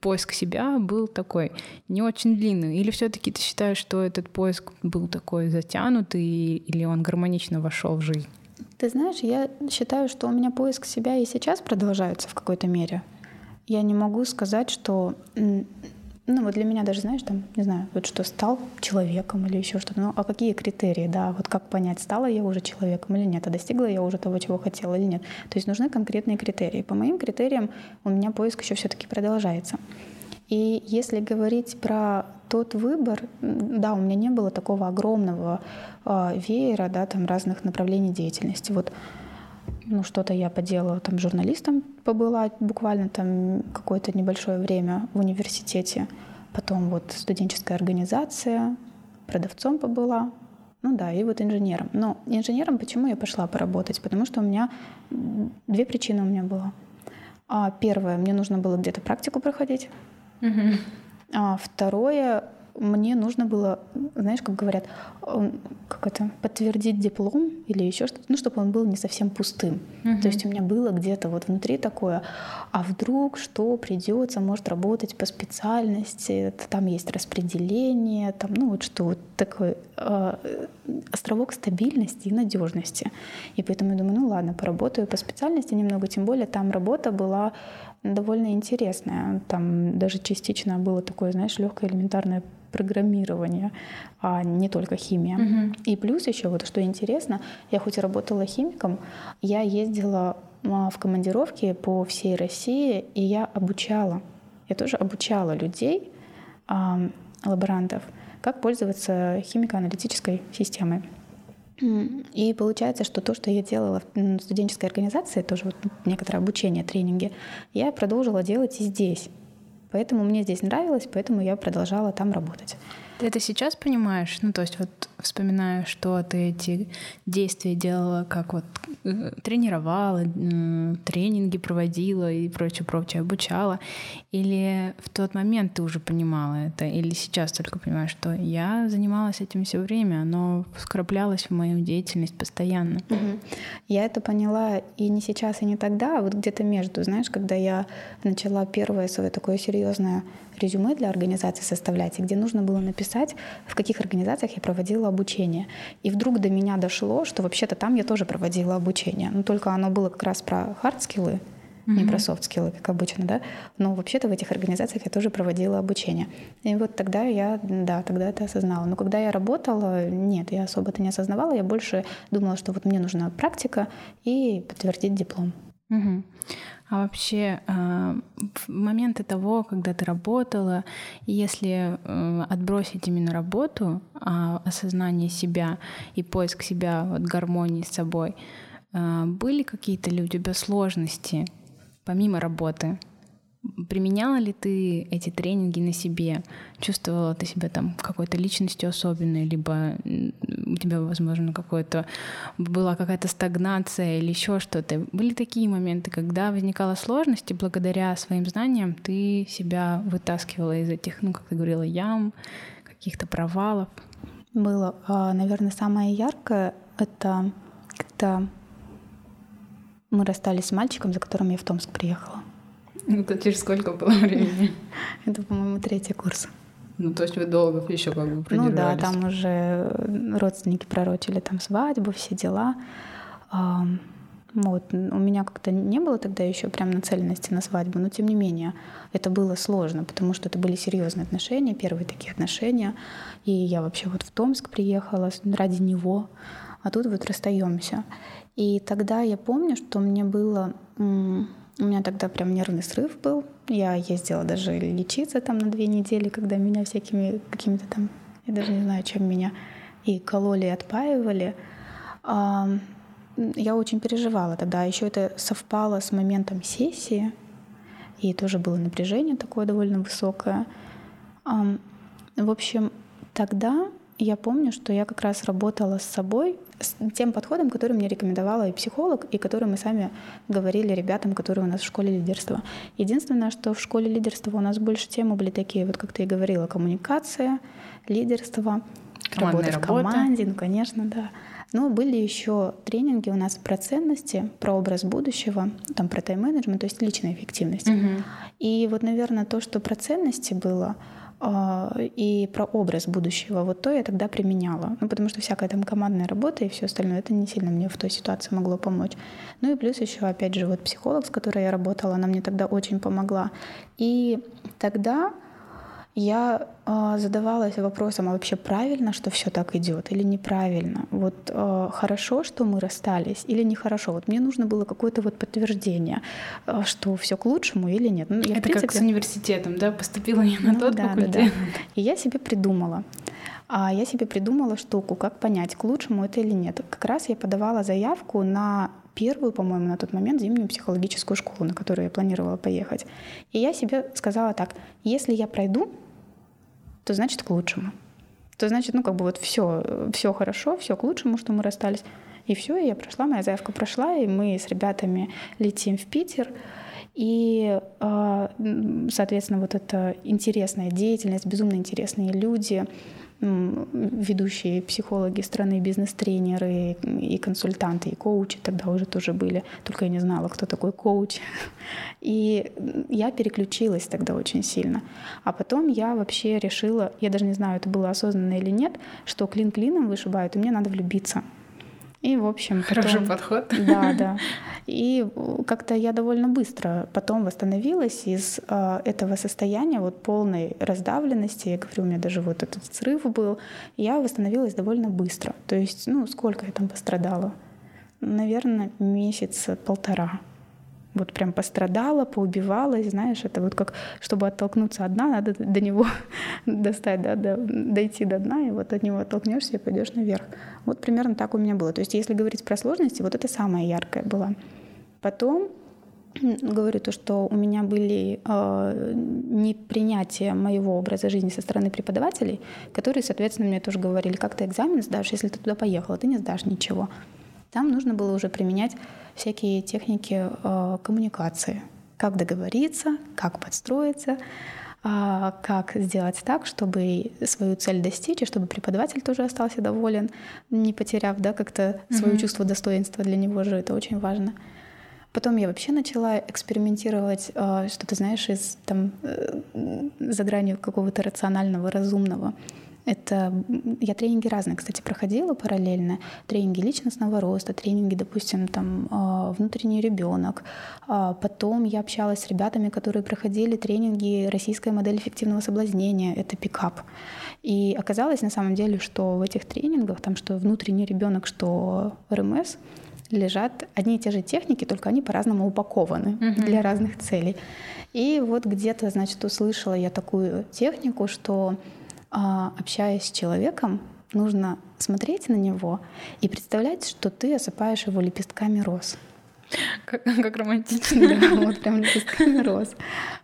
поиск себя был такой не очень длинный? Или все-таки ты считаешь, что этот поиск был такой затянутый, или он гармонично вошел в жизнь? Ты знаешь, я считаю, что у меня поиск себя и сейчас продолжается в какой-то мере. Я не могу сказать, что ну вот для меня даже, знаешь, там, не знаю, вот что стал человеком или еще что-то. Ну а какие критерии, да, вот как понять, стала я уже человеком или нет, а достигла я уже того, чего хотела или нет. То есть нужны конкретные критерии. По моим критериям у меня поиск еще все-таки продолжается. И если говорить про тот выбор, да, у меня не было такого огромного э, веера, да, там разных направлений деятельности. Вот ну, что-то я поделала, там, журналистом побыла буквально там какое-то небольшое время в университете. Потом вот студенческая организация, продавцом побыла, ну да, и вот инженером. Но инженером почему я пошла поработать? Потому что у меня две причины у меня было. А первое, мне нужно было где-то практику проходить. Угу. А второе, мне нужно было, знаешь, как говорят, как это, подтвердить диплом или еще что-то, ну, чтобы он был не совсем пустым. Угу. То есть у меня было где-то вот внутри такое, а вдруг что придется, может работать по специальности, там есть распределение, там, ну, вот что, вот такой э, островок стабильности и надежности. И поэтому я думаю, ну ладно, поработаю по специальности немного, тем более там работа была довольно интересная. Там даже частично было такое, знаешь, легкое элементарное программирование, а не только химия. Угу. И плюс еще вот что интересно, я хоть и работала химиком, я ездила а, в командировки по всей России, и я обучала. Я тоже обучала людей, лаборантов, как пользоваться химико-аналитической системой. И получается, что то, что я делала в студенческой организации, тоже вот некоторое обучение, тренинги, я продолжила делать и здесь. Поэтому мне здесь нравилось, поэтому я продолжала там работать. Ты это сейчас понимаешь? Ну, то есть вот вспоминаю, что ты эти действия делала, как вот э, тренировала, тренинги проводила и прочее, прочее, обучала. Или в тот момент ты уже понимала это? Или сейчас только понимаешь, что я занималась этим все время, оно вкраплялось в мою деятельность постоянно? Угу. Я это поняла и не сейчас, и не тогда, а вот где-то между, знаешь, когда я начала первое свое такое серьезное резюме для организации составлять, и где нужно было написать, в каких организациях я проводила обучение. И вдруг до меня дошло, что вообще-то там я тоже проводила обучение. Но только оно было как раз про хард-скиллы, mm-hmm. не про софт-скиллы, как обычно, да. Но вообще-то в этих организациях я тоже проводила обучение. И вот тогда я, да, тогда это осознала. Но когда я работала, нет, я особо это не осознавала. Я больше думала, что вот мне нужна практика и подтвердить диплом. Угу. А вообще а, моменты того, когда ты работала, если э, отбросить именно работу, а осознание себя и поиск себя, вот гармонии с собой, а, были какие-то ли у тебя сложности помимо работы? Применяла ли ты эти тренинги на себе? Чувствовала ты себя там какой-то личностью особенной, либо у тебя, возможно, какое-то была какая-то стагнация или еще что-то? Были такие моменты, когда возникала сложность, и благодаря своим знаниям ты себя вытаскивала из этих, ну, как ты говорила, ям, каких-то провалов? Было. А, наверное, самое яркое — это когда мы расстались с мальчиком, за которым я в Томск приехала. Это через сколько было [LAUGHS] времени? Это, по-моему, третий курс. Ну, то есть вы долго еще как бы Ну да, там уже родственники пророчили там свадьбу, все дела. Вот. У меня как-то не было тогда еще прям нацеленности на свадьбу, но тем не менее это было сложно, потому что это были серьезные отношения, первые такие отношения. И я вообще вот в Томск приехала ради него, а тут вот расстаемся. И тогда я помню, что мне было у меня тогда прям нервный срыв был. Я ездила даже лечиться там на две недели, когда меня всякими какими-то там, я даже не знаю, чем меня и кололи, и отпаивали. Я очень переживала тогда. Еще это совпало с моментом сессии, и тоже было напряжение такое довольно высокое. В общем, тогда я помню, что я как раз работала с собой, с тем подходом, который мне рекомендовала и психолог, и который мы сами говорили ребятам, которые у нас в школе лидерства. Единственное, что в школе лидерства у нас больше темы были такие, вот как ты и говорила, коммуникация, лидерство, работа в команде, ну, конечно, да. Но были еще тренинги у нас про ценности, про образ будущего, там про тайм-менеджмент, то есть личная эффективность. Угу. И вот, наверное, то, что про ценности было, и про образ будущего. Вот то я тогда применяла. Ну, потому что всякая там командная работа и все остальное, это не сильно мне в той ситуации могло помочь. Ну и плюс еще, опять же, вот психолог, с которой я работала, она мне тогда очень помогла. И тогда я э, задавалась вопросом, а вообще правильно, что все так идет или неправильно? Вот э, хорошо, что мы расстались или нехорошо? Вот мне нужно было какое-то вот подтверждение, э, что все к лучшему или нет. Ну, я, Это принципе... как с университетом, да? Поступила я на ну, тот да, факультет. Да, да. И я себе придумала. А я себе придумала штуку, как понять, к лучшему это или нет. Как раз я подавала заявку на первую, по-моему, на тот момент зимнюю психологическую школу, на которую я планировала поехать. И я себе сказала так, если я пройду, то значит к лучшему. То значит, ну как бы вот все, все хорошо, все к лучшему, что мы расстались. И все, и я прошла, моя заявка прошла, и мы с ребятами летим в Питер. И, а, соответственно, вот эта интересная деятельность, безумно интересные люди, ведущие психологи страны, бизнес-тренеры и консультанты, и коучи тогда уже тоже были, только я не знала, кто такой коуч. [LAUGHS] И я переключилась тогда очень сильно. А потом я вообще решила, я даже не знаю, это было осознанно или нет, что клин клином вышибают, и мне надо влюбиться. И, в общем... [LAUGHS] Хороший потом... подход. [LAUGHS] Да, да. И как-то я довольно быстро потом восстановилась из э, этого состояния вот полной раздавленности. Я говорю, у меня даже вот этот срыв был. Я восстановилась довольно быстро. То есть, ну, сколько я там пострадала? Наверное, месяца полтора вот прям пострадала, поубивалась, знаешь, это вот как, чтобы оттолкнуться от надо до него [LAUGHS] достать, да, до, дойти до дна, и вот от него оттолкнешься и пойдешь наверх. Вот примерно так у меня было. То есть если говорить про сложности, вот это самая яркая была. Потом говорю то, что у меня были э, непринятия моего образа жизни со стороны преподавателей, которые, соответственно, мне тоже говорили, как ты экзамен сдашь, если ты туда поехала, ты не сдашь ничего. Там нужно было уже применять всякие техники э, коммуникации. Как договориться, как подстроиться, э, как сделать так, чтобы свою цель достичь, и чтобы преподаватель тоже остался доволен, не потеряв да, как-то mm-hmm. свое чувство достоинства. Для него же это очень важно. Потом я вообще начала экспериментировать, э, что ты знаешь, из там э, за гранью какого-то рационального, разумного. Это я тренинги разные, кстати, проходила параллельно. Тренинги личностного роста, тренинги, допустим, там а, внутренний ребенок. А потом я общалась с ребятами, которые проходили тренинги российская модель эффективного соблазнения. Это пикап. И оказалось на самом деле, что в этих тренингах, там что внутренний ребенок, что РМС, лежат одни и те же техники, только они по-разному упакованы uh-huh. для разных целей. И вот где-то, значит, услышала я такую технику, что общаясь с человеком, нужно смотреть на него и представлять, что ты осыпаешь его лепестками роз. Как, как романтично. Да, вот прям лепестками роз.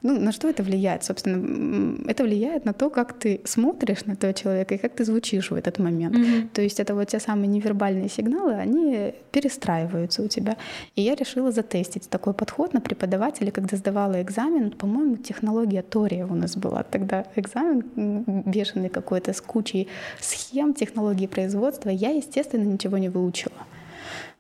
Ну, на что это влияет? Собственно, это влияет на то, как ты смотришь на этого человека и как ты звучишь в этот момент. Mm-hmm. То есть это вот те самые невербальные сигналы, они перестраиваются у тебя. И я решила затестить такой подход на преподавателя, когда сдавала экзамен. По-моему, технология Тория у нас была тогда экзамен бешеный какой-то с кучей схем, технологий производства. Я, естественно, ничего не выучила.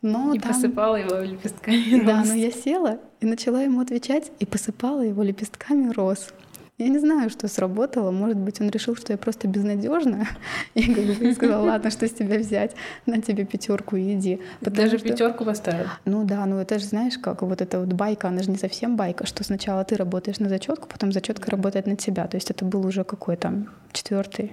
Но и там... посыпала его лепестками [LAUGHS] роз. Да, но я села и начала ему отвечать и посыпала его лепестками роз. Я не знаю, что сработало. Может быть, он решил, что я просто безнадежная. И [LAUGHS] как сказал, ладно, что с тебя взять? На тебе пятерку и иди. Даже что... пятерку поставил. Ну да, ну это же знаешь, как вот эта вот байка, она же не совсем байка, что сначала ты работаешь на зачетку, потом зачетка работает на тебя. То есть это был уже какой там четвертый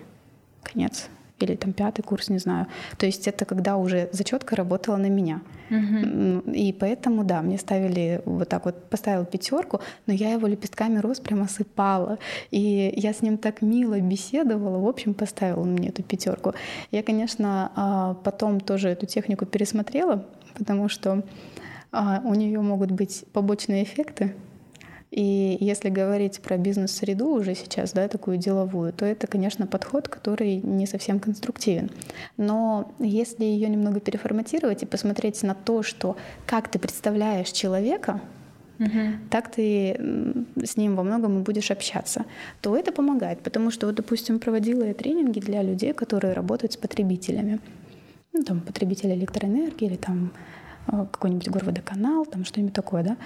конец или там пятый курс, не знаю. То есть это когда уже зачетка работала на меня. Угу. И поэтому, да, мне ставили вот так вот, поставил пятерку, но я его лепестками роз прямо сыпала. И я с ним так мило беседовала, в общем, поставил он мне эту пятерку. Я, конечно, а, потом тоже эту технику пересмотрела, потому что а, у нее могут быть побочные эффекты, и если говорить про бизнес-среду уже сейчас, да, такую деловую, то это, конечно, подход, который не совсем конструктивен. Но если ее немного переформатировать и посмотреть на то, что как ты представляешь человека, угу. так ты с ним во многом и будешь общаться, то это помогает. Потому что, вот, допустим, проводила я тренинги для людей, которые работают с потребителями. Ну, там, потребители электроэнергии или там э, какой-нибудь горводоканал, там что-нибудь такое, да.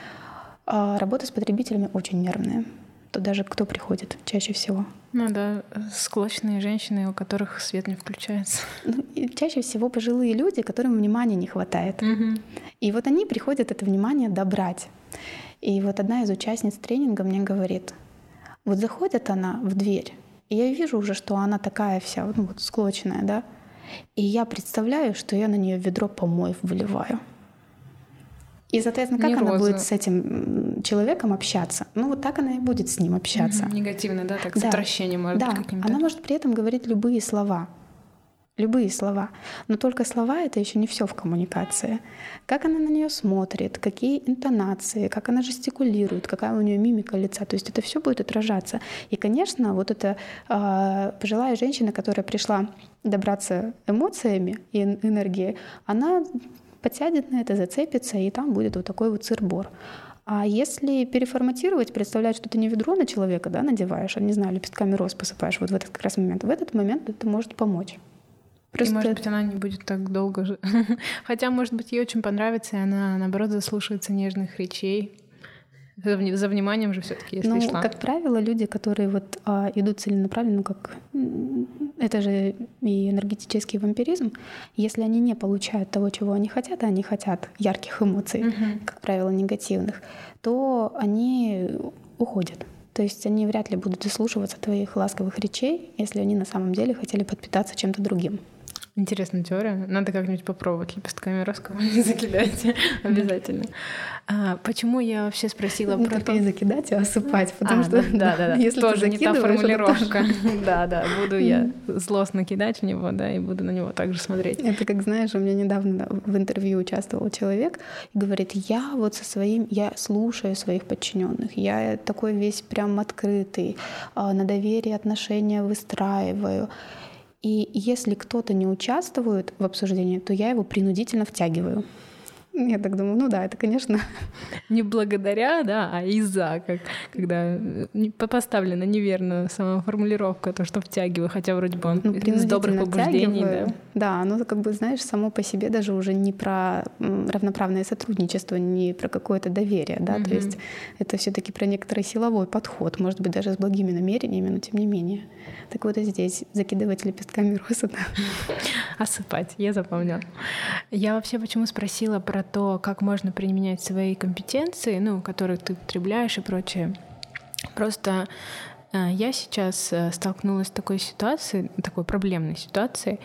А работа с потребителями очень нервная. То даже кто приходит чаще всего? Ну да, склочные женщины, у которых свет не включается. Ну, и чаще всего пожилые люди, которым внимания не хватает. Угу. И вот они приходят это внимание добрать. И вот одна из участниц тренинга мне говорит, вот заходит она в дверь, И я вижу уже, что она такая вся, ну вот склоченная, да. И я представляю, что я на нее ведро помоев выливаю. И, соответственно, как Не она будет с этим человеком общаться? Ну, вот так она и будет с ним общаться. Негативно, да, так, с Да. отвращением, может да, быть, каким-то. она может при этом говорить любые слова. Любые слова. Но только слова это еще не все в коммуникации. Как она на нее смотрит, какие интонации, как она жестикулирует, какая у нее мимика лица. То есть это все будет отражаться. И, конечно, вот эта а, пожилая женщина, которая пришла добраться эмоциями и эн- энергией, она подсядет на это, зацепится, и там будет вот такой вот сыр-бор. А если переформатировать, представлять, что ты не ведро на человека да, надеваешь, а не знаю, лепестками роз посыпаешь вот в этот как раз момент, в этот момент это может помочь. И, может быть, она не будет так долго жить. [LAUGHS] Хотя, может быть, ей очень понравится, и она, наоборот, заслушается нежных речей. За, вни- за вниманием же все таки если ну, шла. как правило, люди, которые вот а, идут целенаправленно, как это же и энергетический вампиризм, если они не получают того, чего они хотят, а они хотят ярких эмоций, Мгм. как правило, негативных, то они уходят. То есть они вряд ли будут заслушиваться твоих ласковых речей, если они на самом деле хотели подпитаться чем-то другим. Интересная теория. Надо как-нибудь попробовать лепестками роз кого-нибудь [LAUGHS] закидать. [LAUGHS] Обязательно. А, почему я вообще спросила Ну, про то... не закидать, а осыпать, потому А, что да, да, да. [LAUGHS] если тоже не та формулировка. Да, да, буду я злостно кидать в него, да, и буду на него также смотреть. Это как, знаешь, у меня недавно в интервью участвовал человек и говорит, я вот со своим, я слушаю своих подчиненных, я такой весь прям открытый, а, на доверие отношения выстраиваю. И если кто-то не участвует в обсуждении, то я его принудительно втягиваю. Я так думаю, ну да, это, конечно, [LAUGHS] Не благодаря, да, а из-за, как, когда э, поставлена неверно сама формулировка, то, что втягиваю, хотя вроде бы он ну, из добрых побуждений, да. Да, оно как бы, знаешь, само по себе даже уже не про равноправное сотрудничество, не про какое-то доверие, да, то Мгм. есть это все таки про некоторый силовой подход, может быть, даже с благими намерениями, но тем не менее. Так вот и здесь закидывать лепестками розы, да. [LAUGHS] Осыпать, я запомнила. Я вообще почему спросила про то, как можно применять свои компетенции, ну, которые ты потребляешь и прочее. Просто э, я сейчас э, столкнулась с такой ситуацией, такой проблемной ситуацией.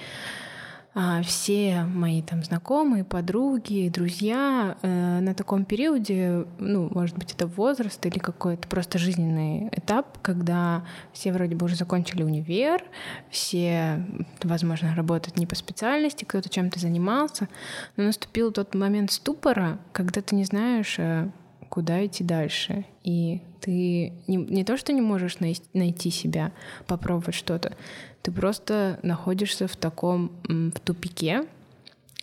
А, Все мои там знакомые, подруги, друзья э, на таком периоде, ну, может быть, это возраст или какой-то просто жизненный этап, когда все вроде бы уже закончили универ, все, возможно, работают не по специальности, кто-то чем-то занимался, но наступил тот момент ступора, когда ты не знаешь, э, куда идти дальше. И ты не, не то, что не можешь най- найти себя, попробовать что-то, ты просто находишься в таком в тупике,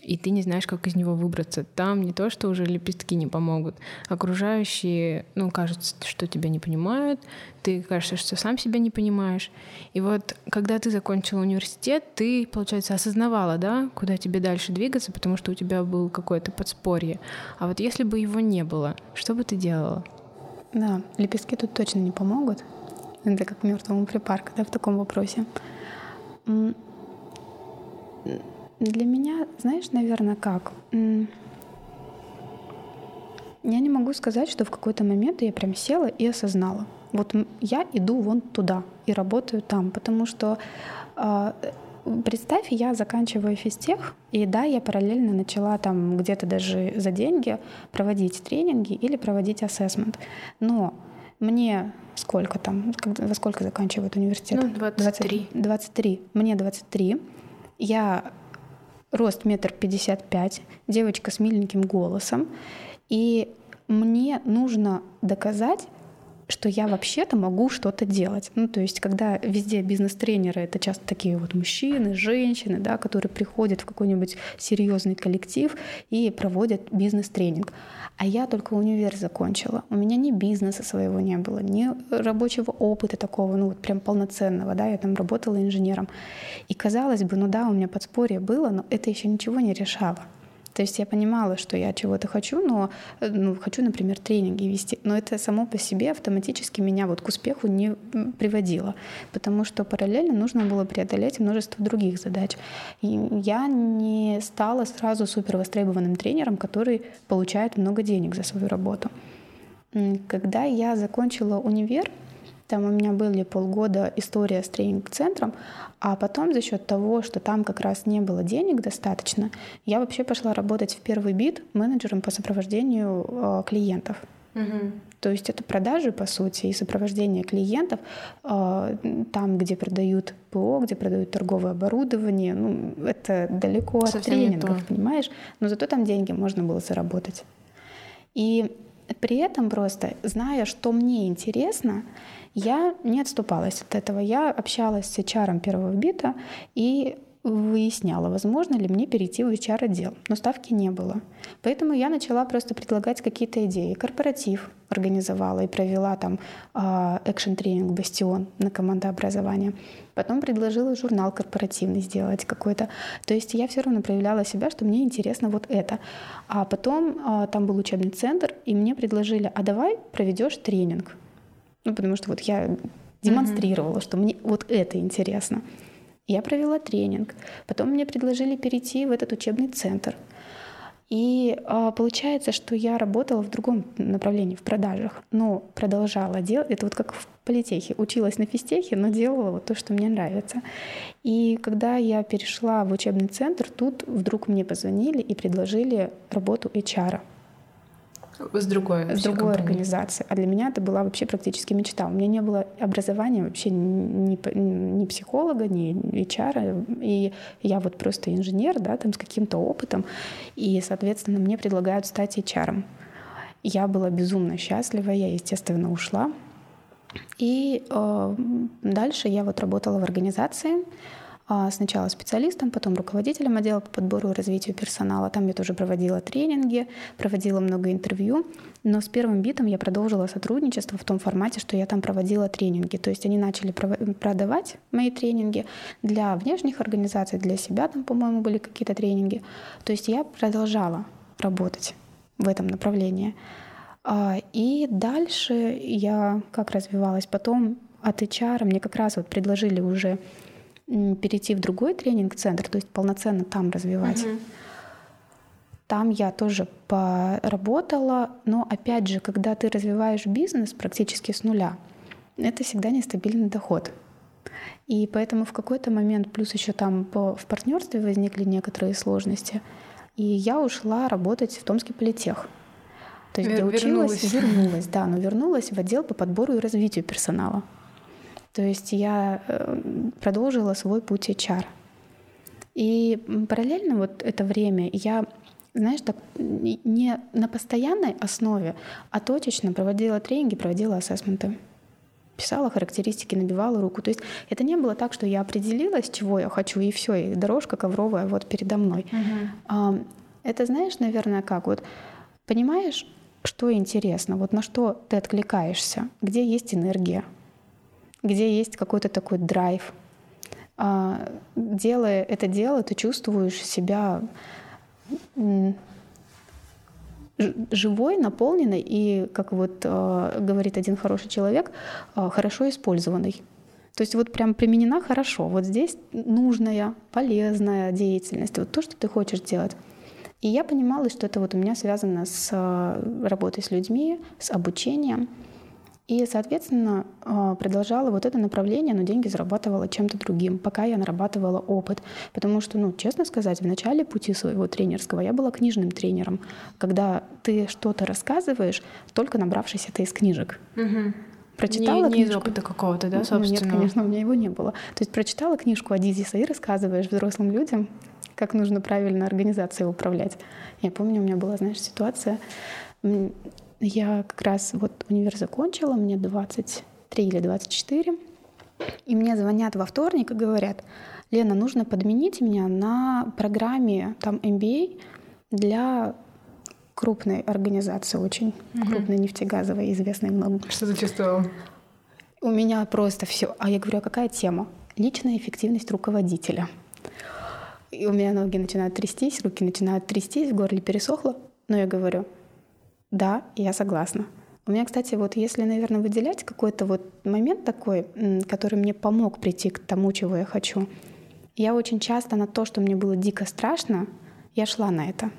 и ты не знаешь, как из него выбраться. Там не то, что уже лепестки не помогут. Окружающие, ну, кажется, что тебя не понимают, ты кажется, что сам себя не понимаешь. И вот, когда ты закончила университет, ты, получается, осознавала, да, куда тебе дальше двигаться, потому что у тебя был какое-то подспорье. А вот если бы его не было, что бы ты делала? Да, лепестки тут точно не помогут. Это как мертвому припарка, да, в таком вопросе. Для меня, знаешь, наверное, как? Я не могу сказать, что в какой-то момент я прям села и осознала. Вот я иду вон туда и работаю там, потому что а, Представь, я заканчиваю физтех, и да, я параллельно начала там где-то даже за деньги проводить тренинги или проводить ассессмент. Но мне сколько там, во сколько заканчивают университет? Ну, 23. 20 23. Мне 23. Я рост метр пятьдесят пять, девочка с миленьким голосом, и мне нужно доказать, что я вообще-то могу что-то делать. Ну, то есть, когда везде бизнес-тренеры — это часто такие вот мужчины, женщины, да, которые приходят в какой-нибудь серьезный коллектив и проводят бизнес-тренинг. А я только универ закончила. У меня ни бизнеса своего не было, ни рабочего опыта такого, ну вот прям полноценного, да, я там работала инженером. И казалось бы, ну да, у меня подспорье было, но это еще ничего не решало. То есть я понимала, что я чего-то хочу, но э, ну, хочу, например, тренинги вести, но это само по себе автоматически меня вот к успеху не приводило, потому что параллельно нужно было преодолеть множество других задач. И я не стала сразу супер востребованным тренером, который получает много денег за свою работу. Когда я закончила универ, Там у меня были полгода история с тренинг-центром, а потом за счет того, что там как раз не было денег достаточно, я вообще пошла работать в первый бит менеджером по сопровождению э, клиентов. Угу. То есть это продажи, по сути, и сопровождение клиентов э, там, где продают ПО, где продают торговое оборудование. Ну, это далеко Совсем от тренингов, понимаешь? Но зато там деньги можно было заработать. И при этом просто, зная, что мне интересно, я не отступалась от этого. Я общалась с HR первого бита и выясняла, возможно ли мне перейти в HR-отдел, но ставки не было. Поэтому я начала просто предлагать какие-то идеи. Корпоратив организовала и провела там экшен-тренинг «Бастион» на командообразование. Потом предложила журнал корпоративный сделать какой-то. То есть я все равно проявляла себя, что мне интересно вот это. А потом а, там был учебный центр, и мне предложили, а давай проведешь тренинг. Ну, потому что вот я демонстрировала, mm-hmm. что мне вот это интересно. Я провела тренинг. Потом мне предложили перейти в этот учебный центр. И а, получается, что я работала в другом направлении, в продажах, но продолжала делать. Это вот как в политехе. Училась на физтехе, но делала вот то, что мне нравится. И когда я перешла в учебный центр, тут вдруг мне позвонили и предложили работу HR. С другой, с другой организации. А для меня это была вообще практически мечта. У меня не было образования вообще ни, ни психолога, ни HR. И я вот просто инженер, да, там с каким-то опытом. И, соответственно, мне предлагают стать HR. Я была безумно счастлива, я, естественно, ушла. И э, дальше я вот работала в организации. А, сначала специалистом, потом руководителем отдела по подбору и развитию персонала. Там я тоже проводила тренинги, проводила много интервью. Но с первым битом я продолжила сотрудничество в том формате, что я там проводила тренинги. То есть они начали продавать мои тренинги для внешних организаций, для себя там, по-моему, были какие-то тренинги. То есть я продолжала работать в этом направлении. А, и дальше я как развивалась потом от HR мне как раз вот предложили уже перейти в другой тренинг-центр, то есть полноценно там развивать. Угу. Там я тоже поработала, но опять же, когда ты развиваешь бизнес практически с нуля, это всегда нестабильный доход. И поэтому в какой-то момент, плюс еще там по, в партнерстве возникли некоторые сложности, и я ушла работать в Томский политех. То есть, Вер- где училась, вернулась. вернулась, да, но вернулась в отдел по подбору и развитию персонала. То есть я э, продолжила свой путь HR. И параллельно вот это время я, знаешь, так не на постоянной основе, а точечно проводила тренинги, проводила ассессменты писала характеристики, набивала руку. То есть это не было так, что я определилась, чего я хочу, и все, и дорожка ковровая вот передо мной. Uh-huh. Это знаешь, наверное, как вот понимаешь, что интересно, вот на что ты откликаешься, где есть энергия, где есть какой-то такой драйв. А, делая это дело, ты чувствуешь себя живой, наполненной и, как вот э, говорит один хороший человек, э, хорошо использованной. То есть вот прям применена хорошо. Вот здесь нужная, полезная деятельность, вот то, что ты хочешь делать. И я понимала, что это вот у меня связано с работой с людьми, с обучением. И, соответственно, а, продолжала вот это направление, но деньги зарабатывала чем-то другим, пока я нарабатывала опыт. Потому что, ну, честно сказать, в начале пути своего тренерского я была книжным тренером, когда ты что-то рассказываешь, только набравшись это из книжек. Угу. Прочитала не, не из опыта какого-то, да, собственно? Нет, конечно, у меня его не было. То есть прочитала книжку Адизиса и рассказываешь взрослым людям, как нужно правильно организацией управлять. Я помню, у меня была, знаешь, ситуация, я как раз вот универ закончила, мне 23 или 24, и мне звонят во вторник и говорят, Лена, нужно подменить меня на программе там MBA для крупной организации, очень угу. крупной нефтегазовой, известной многим. Что ты чувствовала? У меня просто все. А я говорю, а какая тема? Личная эффективность руководителя. И у меня ноги начинают трястись, руки начинают трястись, в горле пересохло. Но я говорю, да, я согласна. У меня, кстати, вот если, наверное, выделять какой-то вот момент такой, который мне помог прийти к тому, чего я хочу, я очень часто на то, что мне было дико страшно, я шла на это.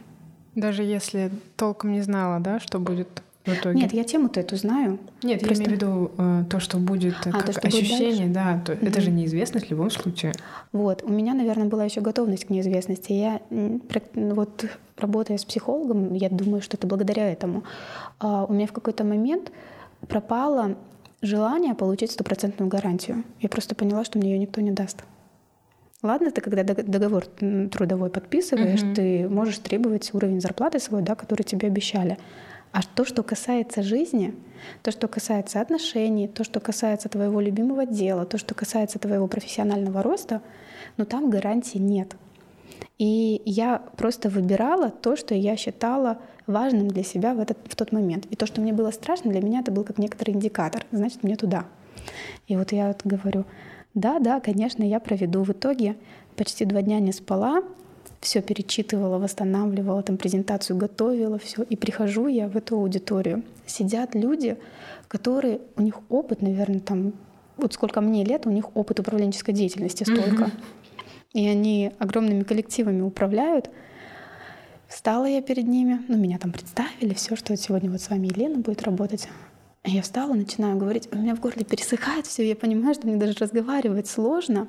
Даже если толком не знала, да, что будет в итоге? Нет, я тему-то эту знаю. Нет, Просто... я имею в виду э, то, что будет а, как то, что ощущение, будет да, то, mm-hmm. это же неизвестность в любом случае. Вот, у меня, наверное, была еще готовность к неизвестности. Я вот работая с психологом, я думаю, что это благодаря этому. А у меня в какой-то момент пропало желание получить стопроцентную гарантию. Я просто поняла, что мне ее никто не даст. Ладно, ты когда договор трудовой подписываешь, угу. ты можешь требовать уровень зарплаты свой, да, который тебе обещали. А то, что касается жизни, то, что касается отношений, то, что касается твоего любимого дела, то, что касается твоего профессионального роста, ну там гарантий нет. И я просто выбирала то, что я считала важным для себя в, этот, в тот момент. И то, что мне было страшно, для меня это был как некоторый индикатор. Значит, мне туда. И вот я вот говорю, да, да, конечно, я проведу. В итоге почти два дня не спала, все перечитывала, восстанавливала, там презентацию готовила, все. И прихожу я в эту аудиторию. Сидят люди, которые, у них опыт, наверное, там, вот сколько мне лет, у них опыт управленческой деятельности столько. Mm-hmm. И они огромными коллективами управляют. Встала я перед ними, ну, меня там представили, все, что сегодня вот с вами Елена будет работать. Я встала, начинаю говорить, у меня в горле пересыхает все, я понимаю, что мне даже разговаривать сложно.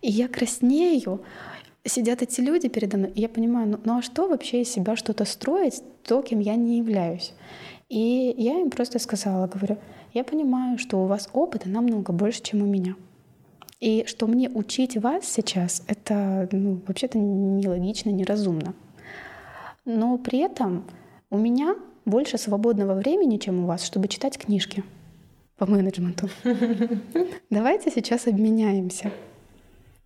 И я краснею, сидят эти люди передо мной, и я понимаю, ну, ну а что вообще из себя что-то строить, то, кем я не являюсь. И я им просто сказала, говорю, я понимаю, что у вас опыта намного больше, чем у меня. И что мне учить вас сейчас, это ну, вообще-то нелогично, неразумно. Но при этом у меня больше свободного времени, чем у вас, чтобы читать книжки по менеджменту. [LAUGHS] Давайте сейчас обменяемся.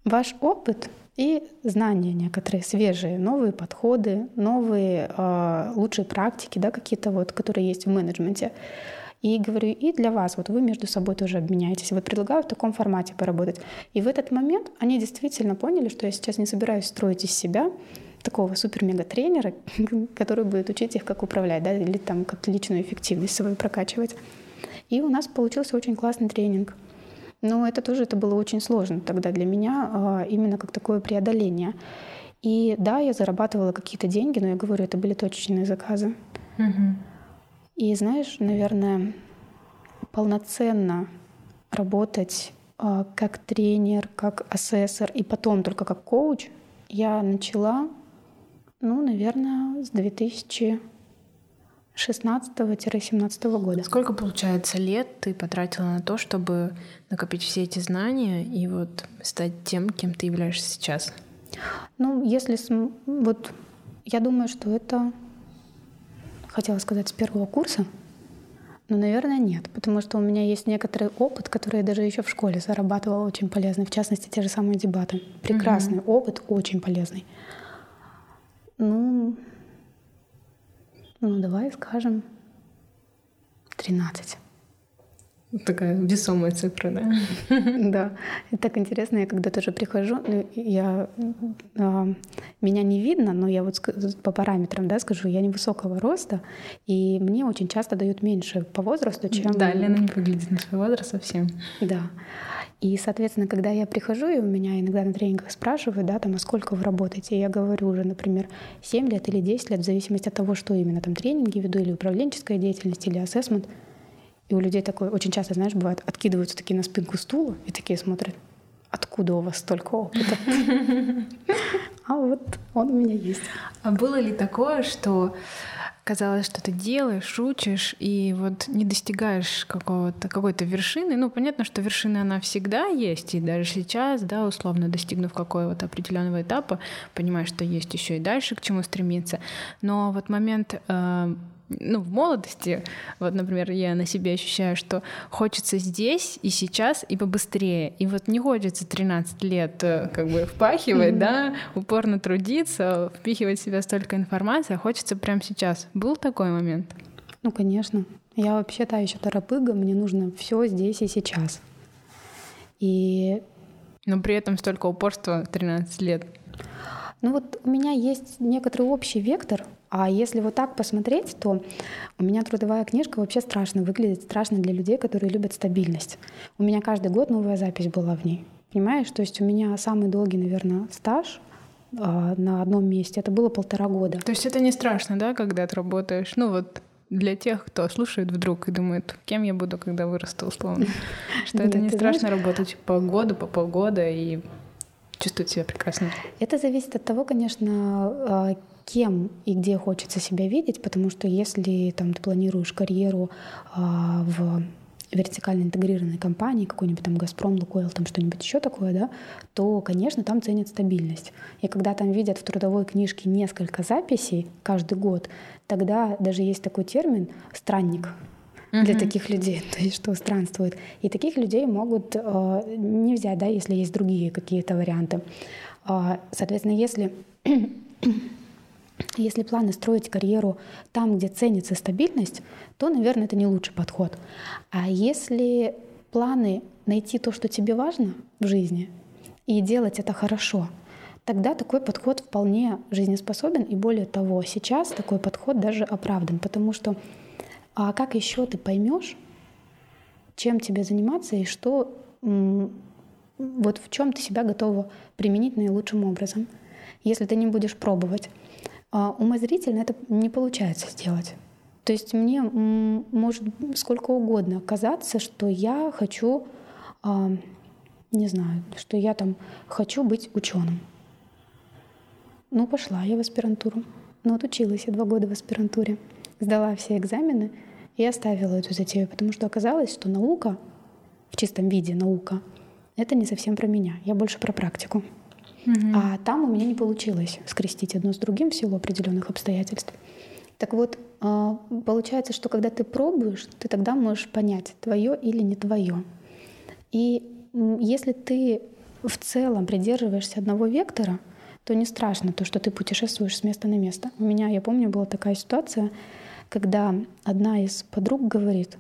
Ваш опыт и знания некоторые свежие, новые подходы, новые э, лучшие практики, да, какие-то вот, которые есть в менеджменте. И говорю, и для вас, вот вы между собой тоже обменяетесь. Вот предлагаю в таком формате поработать. И в этот момент они действительно поняли, что я сейчас не собираюсь строить из себя такого супер-мега-тренера, [LAUGHS] который будет учить их, как управлять, да, или там как личную эффективность свою прокачивать. И у нас получился очень классный тренинг. Но это тоже это было очень сложно тогда для меня, а, именно как такое преодоление. И да, я зарабатывала какие-то деньги, но я говорю, это были точечные заказы. Угу. И знаешь, наверное, полноценно работать а, как тренер, как асессор и потом только как коуч я начала ну, наверное, с 2016-17 года. Сколько, получается, лет ты потратила на то, чтобы накопить все эти знания и вот стать тем, кем ты являешься сейчас? Ну, если... Вот я думаю, что это... Хотела сказать с первого курса, но, наверное, нет, потому что у меня есть некоторый опыт, который я даже еще в школе зарабатывала очень полезный, в частности, те же самые дебаты. Прекрасный угу. опыт, очень полезный. Ну, ну давай скажем 13. Такая весомая цифра, да? [LAUGHS] Да. И так интересно, я когда тоже прихожу, ну, я, а, меня не видно, но я вот по параметрам да, скажу, я невысокого роста, и мне очень часто дают меньше по возрасту, чем... Да, Лена не выглядит на свой возраст совсем. Да. И, соответственно, когда я прихожу, и у меня иногда на тренингах спрашивают, да, там, а сколько вы работаете, я говорю уже, например, 7 лет или 10 лет, в зависимости от того, что именно там тренинги веду, или управленческая деятельность, или ассессмент. И у людей такое, очень часто, знаешь, бывает, откидываются такие на спинку стула и такие смотрят, откуда у вас столько опыта? [LAUGHS] А вот он у меня есть. А было ли такое, что казалось, что ты делаешь, шутишь, и вот не достигаешь какого-то, какой-то вершины. Ну, понятно, что вершина, она всегда есть, и даже сейчас, да, условно достигнув какого-то определенного этапа, понимаешь, что есть еще и дальше к чему стремиться. Но вот момент э, ну, в молодости, вот, например, я на себе ощущаю, что хочется здесь и сейчас и побыстрее. И вот не хочется 13 лет э, как бы впахивать, mm-hmm. да, упорно трудиться, впихивать в себя столько информации, а хочется прямо сейчас. Был такой момент? Ну, конечно. Я вообще та еще торопыга, мне нужно все здесь и сейчас. И... Но при этом столько упорства 13 лет. Ну вот у меня есть некоторый общий вектор, а если вот так посмотреть, то у меня трудовая книжка вообще страшно выглядит, страшно для людей, которые любят стабильность. У меня каждый год новая запись была в ней. Понимаешь? То есть у меня самый долгий, наверное, стаж а, на одном месте. Это было полтора года. То есть это не страшно, да, когда ты работаешь? Ну вот для тех, кто слушает вдруг и думает, кем я буду, когда вырасту, условно. [LAUGHS] Что это не страшно работать по году, по полгода и чувствовать себя прекрасно. Это зависит от того, конечно, а, кем и где хочется себя видеть, потому что если там ты планируешь карьеру а, в вертикально интегрированной компании, какой-нибудь там Газпром, Лукойл, там что-нибудь еще такое, да, то, конечно, там ценят стабильность. И когда там видят в трудовой книжке несколько записей каждый год, тогда даже есть такой термин «странник», для uh-huh. таких людей, [LAUGHS] то есть что странствует. И таких людей могут э, не взять, да, если есть другие какие-то варианты. Э, соответственно, если если планы строить карьеру там, где ценится стабильность, то, наверное, это не лучший подход. А если планы найти то, что тебе важно в жизни, и делать это хорошо, тогда такой подход вполне жизнеспособен. И более того, сейчас такой подход даже оправдан, потому что а как еще ты поймешь, чем тебе заниматься и что вот в чем ты себя готова применить наилучшим образом, если ты не будешь пробовать. А умозрительно это не получается сделать. То есть мне может сколько угодно казаться, что я хочу, а, не знаю, что я там хочу быть ученым. Ну, пошла я в аспирантуру. Ну, отучилась я два года в аспирантуре. Сдала все экзамены и оставила эту затею, потому что оказалось, что наука, в чистом виде наука, это не совсем про меня. Я больше про практику. А там у меня не получилось скрестить одно с другим в силу определенных обстоятельств. Так вот, а, получается, что когда ты пробуешь, ты тогда можешь понять, твое или не твое. И если ты в целом придерживаешься одного вектора, то не страшно то, что ты путешествуешь с места на место. У меня, я помню, была такая ситуация, когда одна из подруг говорит,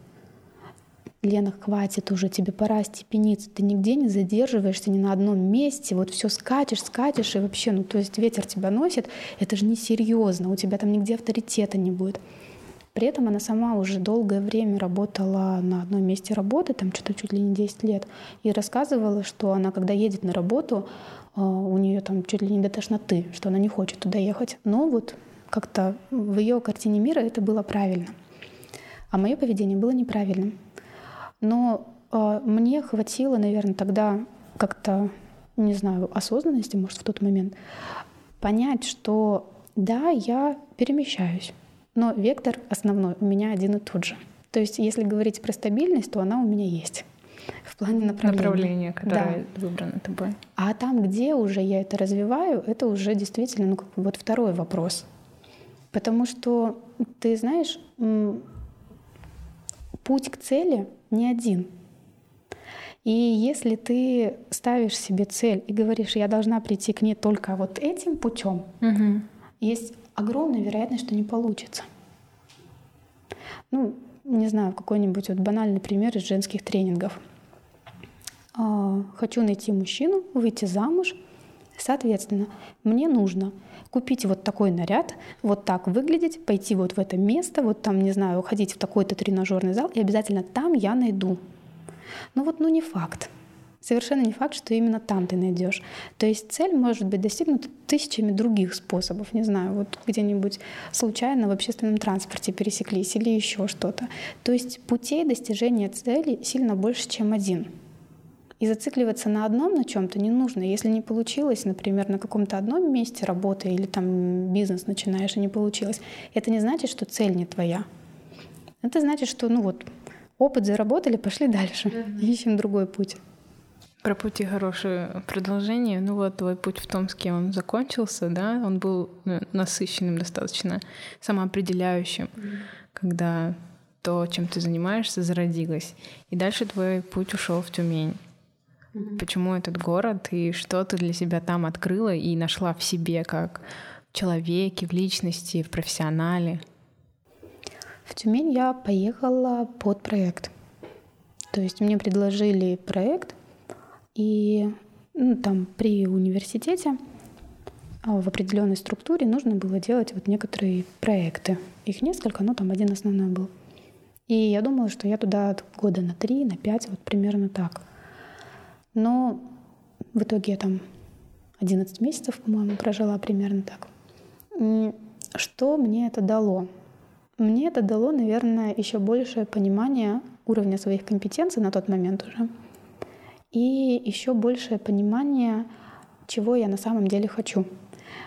Лена, хватит уже, тебе пора степениться, ты нигде не задерживаешься ни на одном месте, вот все скачешь, скачешь, и вообще, ну то есть ветер тебя носит, это же несерьезно, у тебя там нигде авторитета не будет. При этом она сама уже долгое время работала на одном месте работы, там что-то чуть ли не 10 лет, и рассказывала, что она, когда едет на работу, а, у нее там чуть ли не до тошноты, что она не хочет туда ехать. Но вот как-то в ее картине мира это было правильно. А мое поведение было неправильным. Но э, мне хватило, наверное, тогда как-то, не знаю, осознанности, может, в тот момент, понять, что да, я перемещаюсь, но вектор основной у меня один и тот же. То есть, если говорить про стабильность, то она у меня есть в плане направления. Направление, которое да. выбрано тобой. А там, где уже я это развиваю, это уже действительно, ну, как бы вот второй вопрос. Потому что, ты знаешь, путь к цели не один. И если ты ставишь себе цель и говоришь, я должна прийти к ней только вот этим путем, угу. есть огромная вероятность, что не получится. Ну, не знаю, какой-нибудь вот банальный пример из женских тренингов. А, хочу найти мужчину, выйти замуж. Соответственно, мне нужно купить вот такой наряд, вот так выглядеть, пойти вот в это место, вот там, не знаю, ходить в такой-то тренажерный зал, и обязательно там я найду. Ну вот, ну не факт. Совершенно не факт, что именно там ты найдешь. То есть цель может быть достигнута тысячами других способов. Не знаю, вот где-нибудь случайно в общественном транспорте пересеклись или еще что-то. То есть путей достижения цели сильно больше, чем один. И зацикливаться на одном на чем-то не нужно. Если не получилось, например, на каком-то одном месте работы или там бизнес начинаешь и не получилось, это не значит, что цель не твоя. Это значит, что ну вот опыт заработали, пошли дальше, mm-hmm. ищем другой путь. Про пути хорошее продолжение. Ну вот твой путь в Томске, он закончился, да? Он был ну, насыщенным достаточно, самоопределяющим, mm-hmm. когда то, чем ты занимаешься, зародилось. И дальше твой путь ушел в Тюмень. Mm-hmm. Почему этот город и что ты для себя там открыла и нашла в себе как в человеке, в личности, в профессионале? В Тюмень я поехала под проект. То есть мне предложили проект, и ну, там при университете а, в определенной структуре нужно было делать вот некоторые проекты. Их несколько, но там один основной был. И я думала, что я туда года на три, на пять, вот примерно так. Но в итоге я там 11 месяцев, по-моему, прожила примерно так. Что мне это дало? Мне это дало, наверное, еще большее понимание уровня своих компетенций на тот момент уже. И еще большее понимание, чего я на самом деле хочу.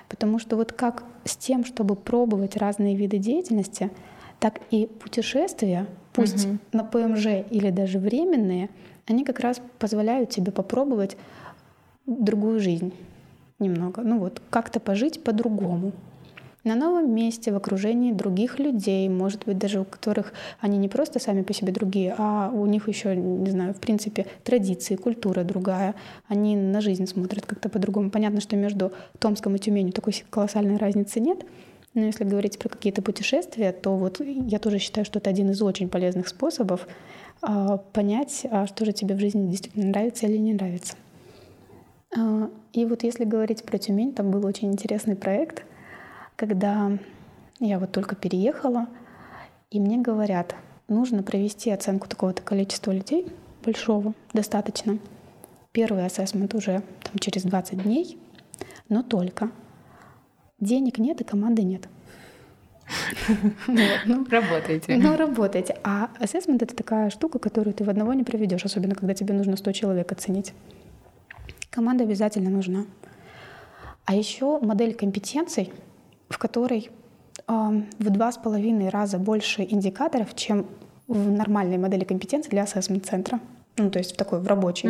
Потому что вот как с тем, чтобы пробовать разные виды деятельности, так и путешествия, пусть угу. на ПМЖ или даже временные, они как раз позволяют тебе попробовать другую жизнь немного. Ну вот, как-то пожить по-другому на новом месте, в окружении других людей, может быть, даже у которых они не просто сами по себе другие, а у них еще, не знаю, в принципе, традиции, культура другая. Они на жизнь смотрят как-то по-другому. Понятно, что между Томском и Тюменью такой колоссальной разницы нет, но если говорить про какие-то путешествия, то вот я тоже считаю, что это один из очень полезных способов э, понять, а что же тебе в жизни действительно нравится или не нравится. Э, и вот если говорить про Тюмень, там был очень интересный проект — когда я вот только переехала, и мне говорят, нужно провести оценку такого-то количества людей, большого, достаточно. Первый ассессмент уже там, через 20 дней, но только. Денег нет и команды нет. [LAUGHS] Ну, работаете. Ну, работаете. А ассессмент — это такая штука, которую ты в одного не проведешь, особенно когда тебе нужно 100 человек оценить. Команда обязательно нужна. А еще модель компетенций — в которой в два с половиной раза больше индикаторов, чем в нормальной модели компетенции для ассессмент-центра. Ну, то есть в такой, в рабочей.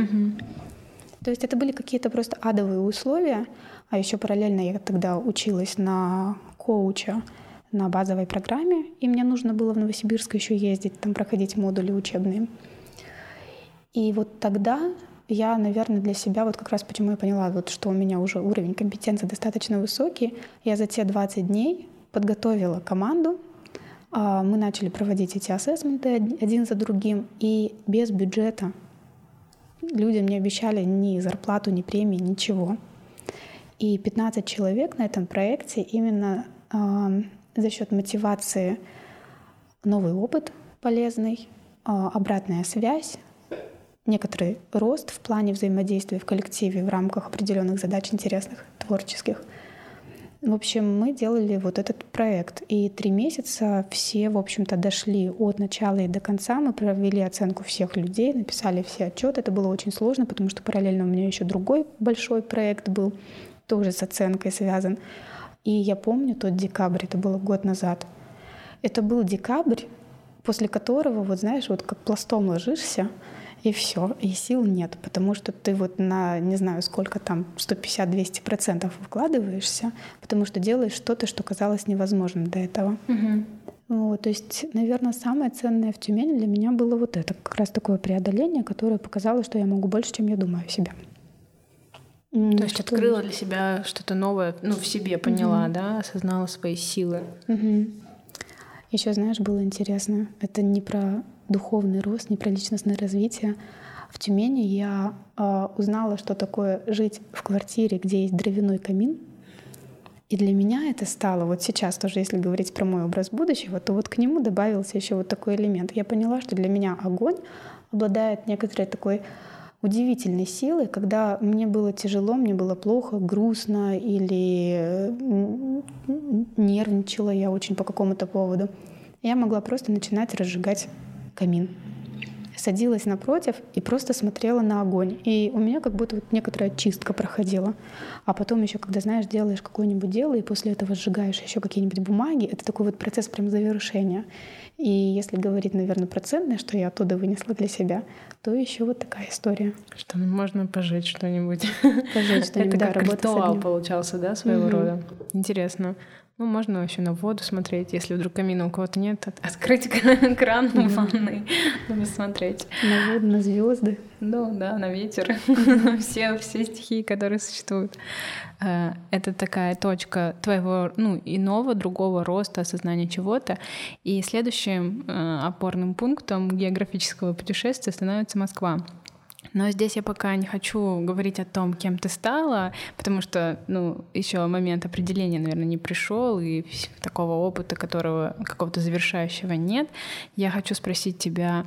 То есть это были какие-то просто адовые условия. А еще параллельно я тогда училась на коуча на базовой программе, и мне нужно было в Новосибирск еще ездить, там проходить модули учебные. И вот тогда я, наверное, для себя, вот как раз почему я поняла, вот, что у меня уже уровень компетенции достаточно высокий, я за те 20 дней подготовила команду, а, мы начали проводить эти ассессменты один за другим, и без бюджета людям не обещали ни зарплату, ни премии, ничего. И 15 человек на этом проекте именно э, за счет мотивации новый опыт полезный, э, обратная связь, некоторый рост в плане взаимодействия в коллективе в рамках определенных задач интересных, творческих. В общем, мы делали вот этот проект. И три месяца все, в общем-то, дошли от начала и до конца. Мы провели оценку всех людей, написали все отчеты. Это было очень сложно, потому что параллельно у меня еще другой большой проект был, тоже с оценкой связан. И я помню тот декабрь, это было год назад. Это был декабрь, после которого, вот знаешь, вот как пластом ложишься, и все, и сил нет, потому что ты вот на, не знаю, сколько там, 150-200 процентов вкладываешься, потому что делаешь что-то, что казалось невозможным до этого. Угу. Вот, то есть, наверное, самое ценное в Тюмени для меня было вот это, как раз такое преодоление, которое показало, что я могу больше, чем я думаю о себе. То есть что... открыла для себя что-то новое, ну, в себе поняла, mm да, осознала свои силы. mm Еще, знаешь, было интересно. Это не про духовный рост, не про личностное развитие. В Тюмени я э, узнала, что такое жить в квартире, где есть дровяной камин. И для меня это стало, вот сейчас тоже, если говорить про мой образ будущего, то вот к нему добавился еще вот такой элемент. Я поняла, что для меня огонь обладает некоторой такой удивительной силой, когда мне было тяжело, мне было плохо, грустно или нервничала я очень по какому-то поводу. Я могла просто начинать разжигать камин. Садилась напротив и просто смотрела на огонь. И у меня как будто вот некоторая чистка проходила. А потом еще, когда, знаешь, делаешь какое-нибудь дело, и после этого сжигаешь еще какие-нибудь бумаги, это такой вот процесс прям завершения. И если говорить, наверное, про ценное, что я оттуда вынесла для себя, то еще вот такая история. Что можно пожечь что-нибудь. Пожечь [LAUGHS] что-нибудь, Это как ритуал получался, да, своего рода. Интересно. Ну, можно еще на воду смотреть, если вдруг камина у кого-то нет, открыть кран в ванной, [LAUGHS] посмотреть. На воду, на звезды. Ну, да, на ветер. [LAUGHS] все, все стихии, которые существуют. Э, это такая точка твоего, ну, иного, другого роста, осознания чего-то. И следующим э, опорным пунктом географического путешествия становится Москва. Но здесь я пока не хочу говорить о том, кем ты стала, потому что, ну, еще момент определения, наверное, не пришел, и такого опыта, которого какого-то завершающего нет. Я хочу спросить тебя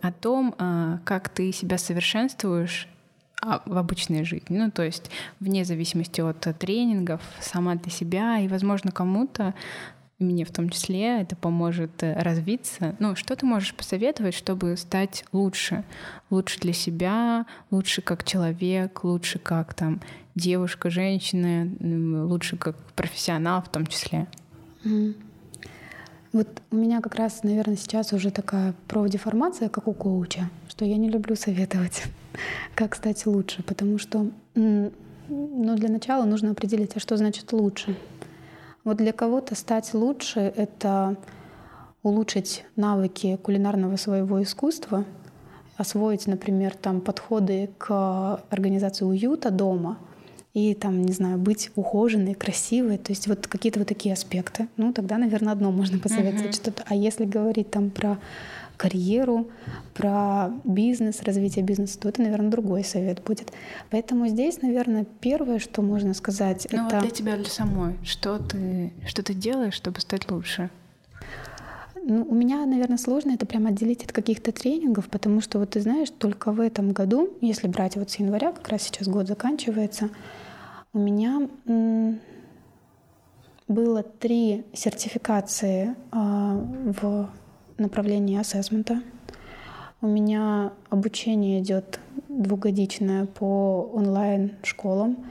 о том, а, как ты себя совершенствуешь а, в обычной жизни. Ну, то есть вне зависимости от тренингов, сама для себя, и, возможно, кому-то и мне в том числе, это поможет э, развиться. Ну, что ты можешь посоветовать, чтобы стать лучше? Лучше для себя, лучше как человек, лучше как там девушка, женщина, лучше как профессионал в том числе? Mm. Вот у меня как раз, наверное, сейчас уже такая профдеформация, как у коуча, что я не люблю советовать, [LAUGHS] как стать лучше, потому что ну, для начала нужно определить, а что значит лучше. Вот для кого-то стать лучше — это улучшить навыки кулинарного своего искусства, освоить, например, там подходы к организации уюта дома и там, не знаю, быть ухоженной, красивой, то есть вот какие-то вот такие аспекты. Ну, тогда, наверное, одно можно [LAUGHS] посоветовать uh-huh. что-то. А если говорить там про карьеру, про бизнес, развитие бизнеса, то это, наверное, другой совет будет. Поэтому здесь, наверное, первое, что можно сказать, ну, это... Вот для тебя, для самой, что ты, что ты делаешь, чтобы стать лучше? Ну, у меня, наверное, сложно это прямо отделить от каких-то тренингов, потому что, вот ты знаешь, только в этом году, если брать вот с января, как раз сейчас год заканчивается, у меня было три сертификации э, в направлении ассессмента. У меня обучение идет двухгодичное по онлайн-школам.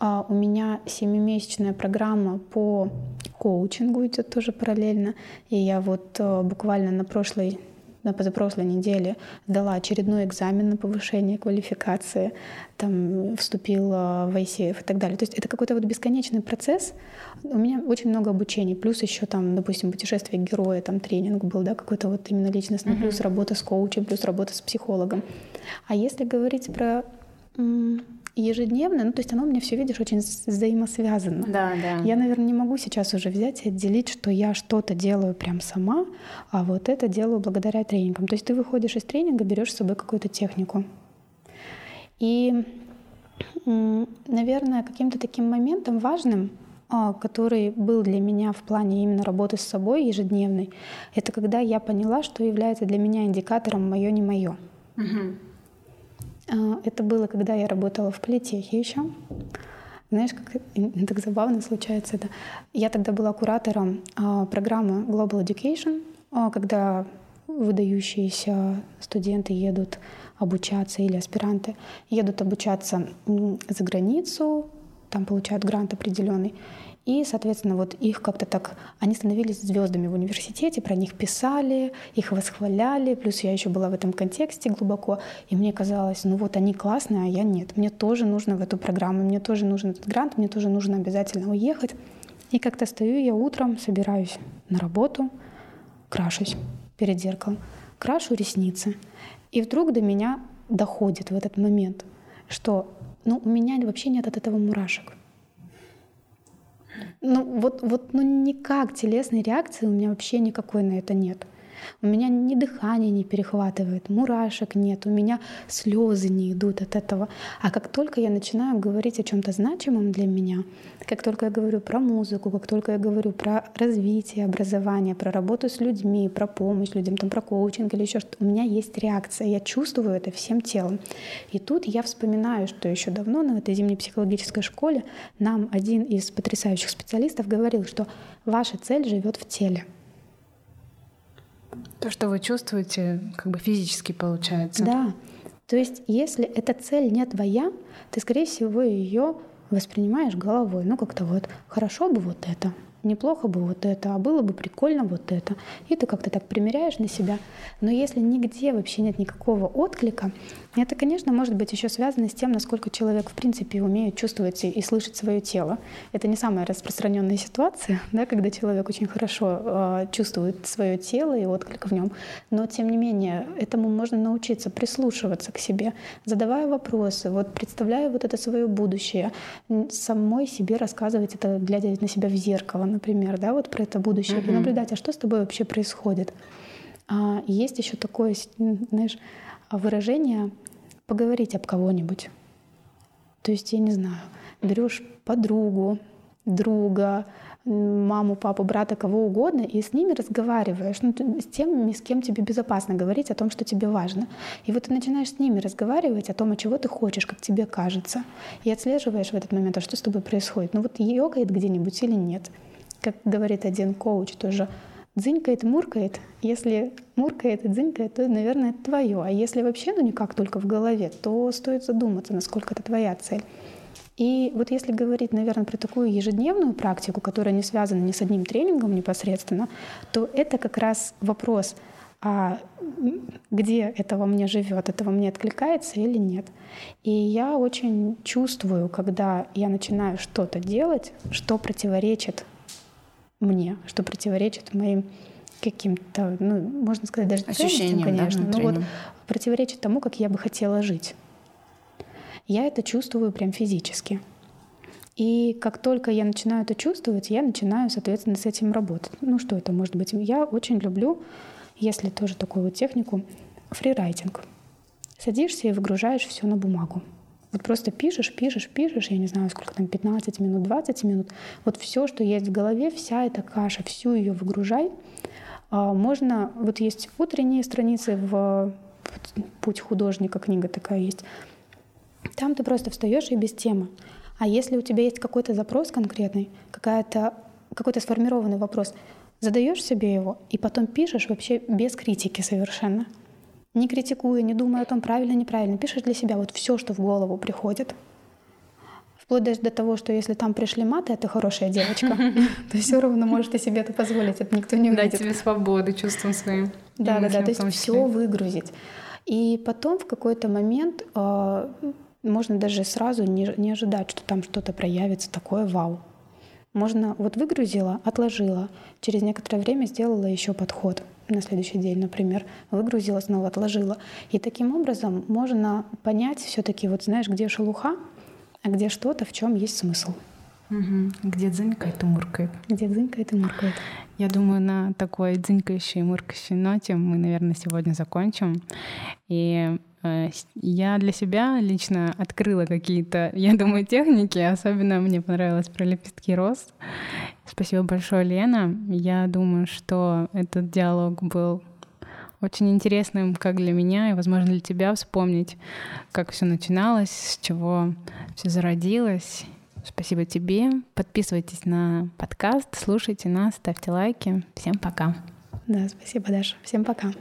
А у меня семимесячная программа по коучингу идет тоже параллельно. И я вот э, буквально на прошлой на позапрошлой неделе сдала очередной экзамен на повышение квалификации, там вступила в ICF и так далее. То есть это какой-то вот бесконечный процесс. У меня очень много обучений, плюс еще там, допустим, путешествие героя, там тренинг был, да, какой-то вот именно личностный, uh-huh. плюс работа с коучем, плюс работа с психологом. А если говорить про ежедневно, ну то есть оно у меня все, видишь, очень взаимосвязано. Да, да. Я, наверное, не могу сейчас уже взять и отделить, что я что-то делаю прям сама, а вот это делаю благодаря тренингам. То есть ты выходишь из тренинга, берешь с собой какую-то технику. И, наверное, каким-то таким моментом важным, а, который был для меня в плане именно работы с собой ежедневной, это когда я поняла, что является для меня индикатором мое не мое. Угу. А, это было, когда я работала в политехе еще. Знаешь, как так забавно случается это. Я тогда была куратором а, программы Global Education, а, когда выдающиеся студенты едут обучаться или аспиранты едут обучаться за границу, там получают грант определенный. И, соответственно, вот их как-то так, они становились звездами в университете, про них писали, их восхваляли, плюс я еще была в этом контексте глубоко, и мне казалось, ну вот они классные, а я нет, мне тоже нужно в эту программу, мне тоже нужен этот грант, мне тоже нужно обязательно уехать. И как-то стою я утром, собираюсь на работу, крашусь перед зеркалом, крашу ресницы. И вдруг до меня доходит в этот момент, что ну, у меня вообще нет от этого мурашек. Ну вот, вот ну никак телесной реакции у меня вообще никакой на это нет. У меня ни дыхание не перехватывает, мурашек нет, у меня слезы не идут от этого. А как только я начинаю говорить о чем-то значимом для меня, как только я говорю про музыку, как только я говорю про развитие, образование, про работу с людьми, про помощь людям, там, про коучинг или еще что-то, у меня есть реакция, я чувствую это всем телом. И тут я вспоминаю, что еще давно на этой зимней психологической школе нам один из потрясающих специалистов говорил, что ваша цель живет в теле. То, что вы чувствуете, как бы физически получается. Да. То есть, если эта цель не твоя, ты, скорее всего, ее воспринимаешь головой. Ну, как-то вот, хорошо бы вот это, неплохо бы вот это, а было бы прикольно вот это. И ты как-то так примеряешь на себя. Но если нигде вообще нет никакого отклика, это, конечно, может быть еще связано с тем, насколько человек в принципе умеет чувствовать и слышать свое тело. Это не самая распространенная ситуация, [LAUGHS] да, когда человек очень хорошо э, чувствует свое тело и отклик в нем. Но тем не менее, этому можно научиться прислушиваться к себе, задавая вопросы, вот представляя вот это свое будущее, самой себе рассказывать это, глядя на себя в зеркало, например, да, вот про это будущее, mm-hmm. и наблюдать, а что с тобой вообще происходит. А, есть еще такое, знаешь, выражение поговорить об кого-нибудь. То есть, я не знаю, берешь подругу, друга, маму, папу, брата, кого угодно, и с ними разговариваешь, ну, с теми, с кем тебе безопасно говорить о том, что тебе важно. И вот ты начинаешь с ними разговаривать о том, о чего ты хочешь, как тебе кажется, и отслеживаешь в этот момент, а что с тобой происходит. Ну вот йогает где-нибудь или нет как говорит один коуч тоже, дзынькает, муркает. Если муркает и дзынькает, то, наверное, это твое. А если вообще, ну никак только в голове, то стоит задуматься, насколько это твоя цель. И вот если говорить, наверное, про такую ежедневную практику, которая не связана ни с одним тренингом непосредственно, то это как раз вопрос, а где это во мне живет, это во мне откликается или нет. И я очень чувствую, когда я начинаю что-то делать, что противоречит мне, что противоречит моим каким-то, ну, можно сказать, даже ощущениям, конечно, да, но вот противоречит тому, как я бы хотела жить. Я это чувствую прям физически. И как только я начинаю это чувствовать, я начинаю, соответственно, с этим работать. Ну что это может быть? Я очень люблю, если тоже такую вот технику, фрирайтинг. Садишься и выгружаешь все на бумагу. Вот просто пишешь, пишешь, пишешь, я не знаю, сколько там, 15 минут, 20 минут. Вот все, что есть в голове, вся эта каша, всю ее выгружай. А, можно, вот есть утренние страницы в «Путь художника», книга такая есть. Там ты просто встаешь и без темы. А если у тебя есть какой-то запрос конкретный, какая-то, какой-то сформированный вопрос, задаешь себе его и потом пишешь вообще без критики совершенно. Не критикуя, не думая о том, правильно, неправильно. Пишешь для себя вот все, что в голову приходит. Вплоть даже до того, что если там пришли маты, это хорошая девочка, [LAUGHS] то все равно можете себе это позволить, это никто не увидит. Дать себе свободу чувством своим. Да, да, да, то есть все выгрузить. И потом в какой-то момент а, можно даже сразу не, не ожидать, что там что-то проявится такое вау. Можно вот выгрузила, отложила, через некоторое время сделала еще подход на следующий день, например, выгрузила, снова отложила. И таким образом можно понять все-таки, вот знаешь, где шелуха, а где что-то, в чем есть смысл. Угу. Где дзынькает и муркает. Где дзынькает и муркает. Я думаю, на такой дзынькающей и муркающей ноте мы, наверное, сегодня закончим. И э, я для себя лично открыла какие-то, я думаю, техники. Особенно мне понравилось про лепестки роз. Спасибо большое, Лена. Я думаю, что этот диалог был очень интересным как для меня и, возможно, для тебя вспомнить, как все начиналось, с чего все зародилось Спасибо тебе. Подписывайтесь на подкаст, слушайте нас, ставьте лайки. Всем пока. Да, спасибо, Даша. Всем пока.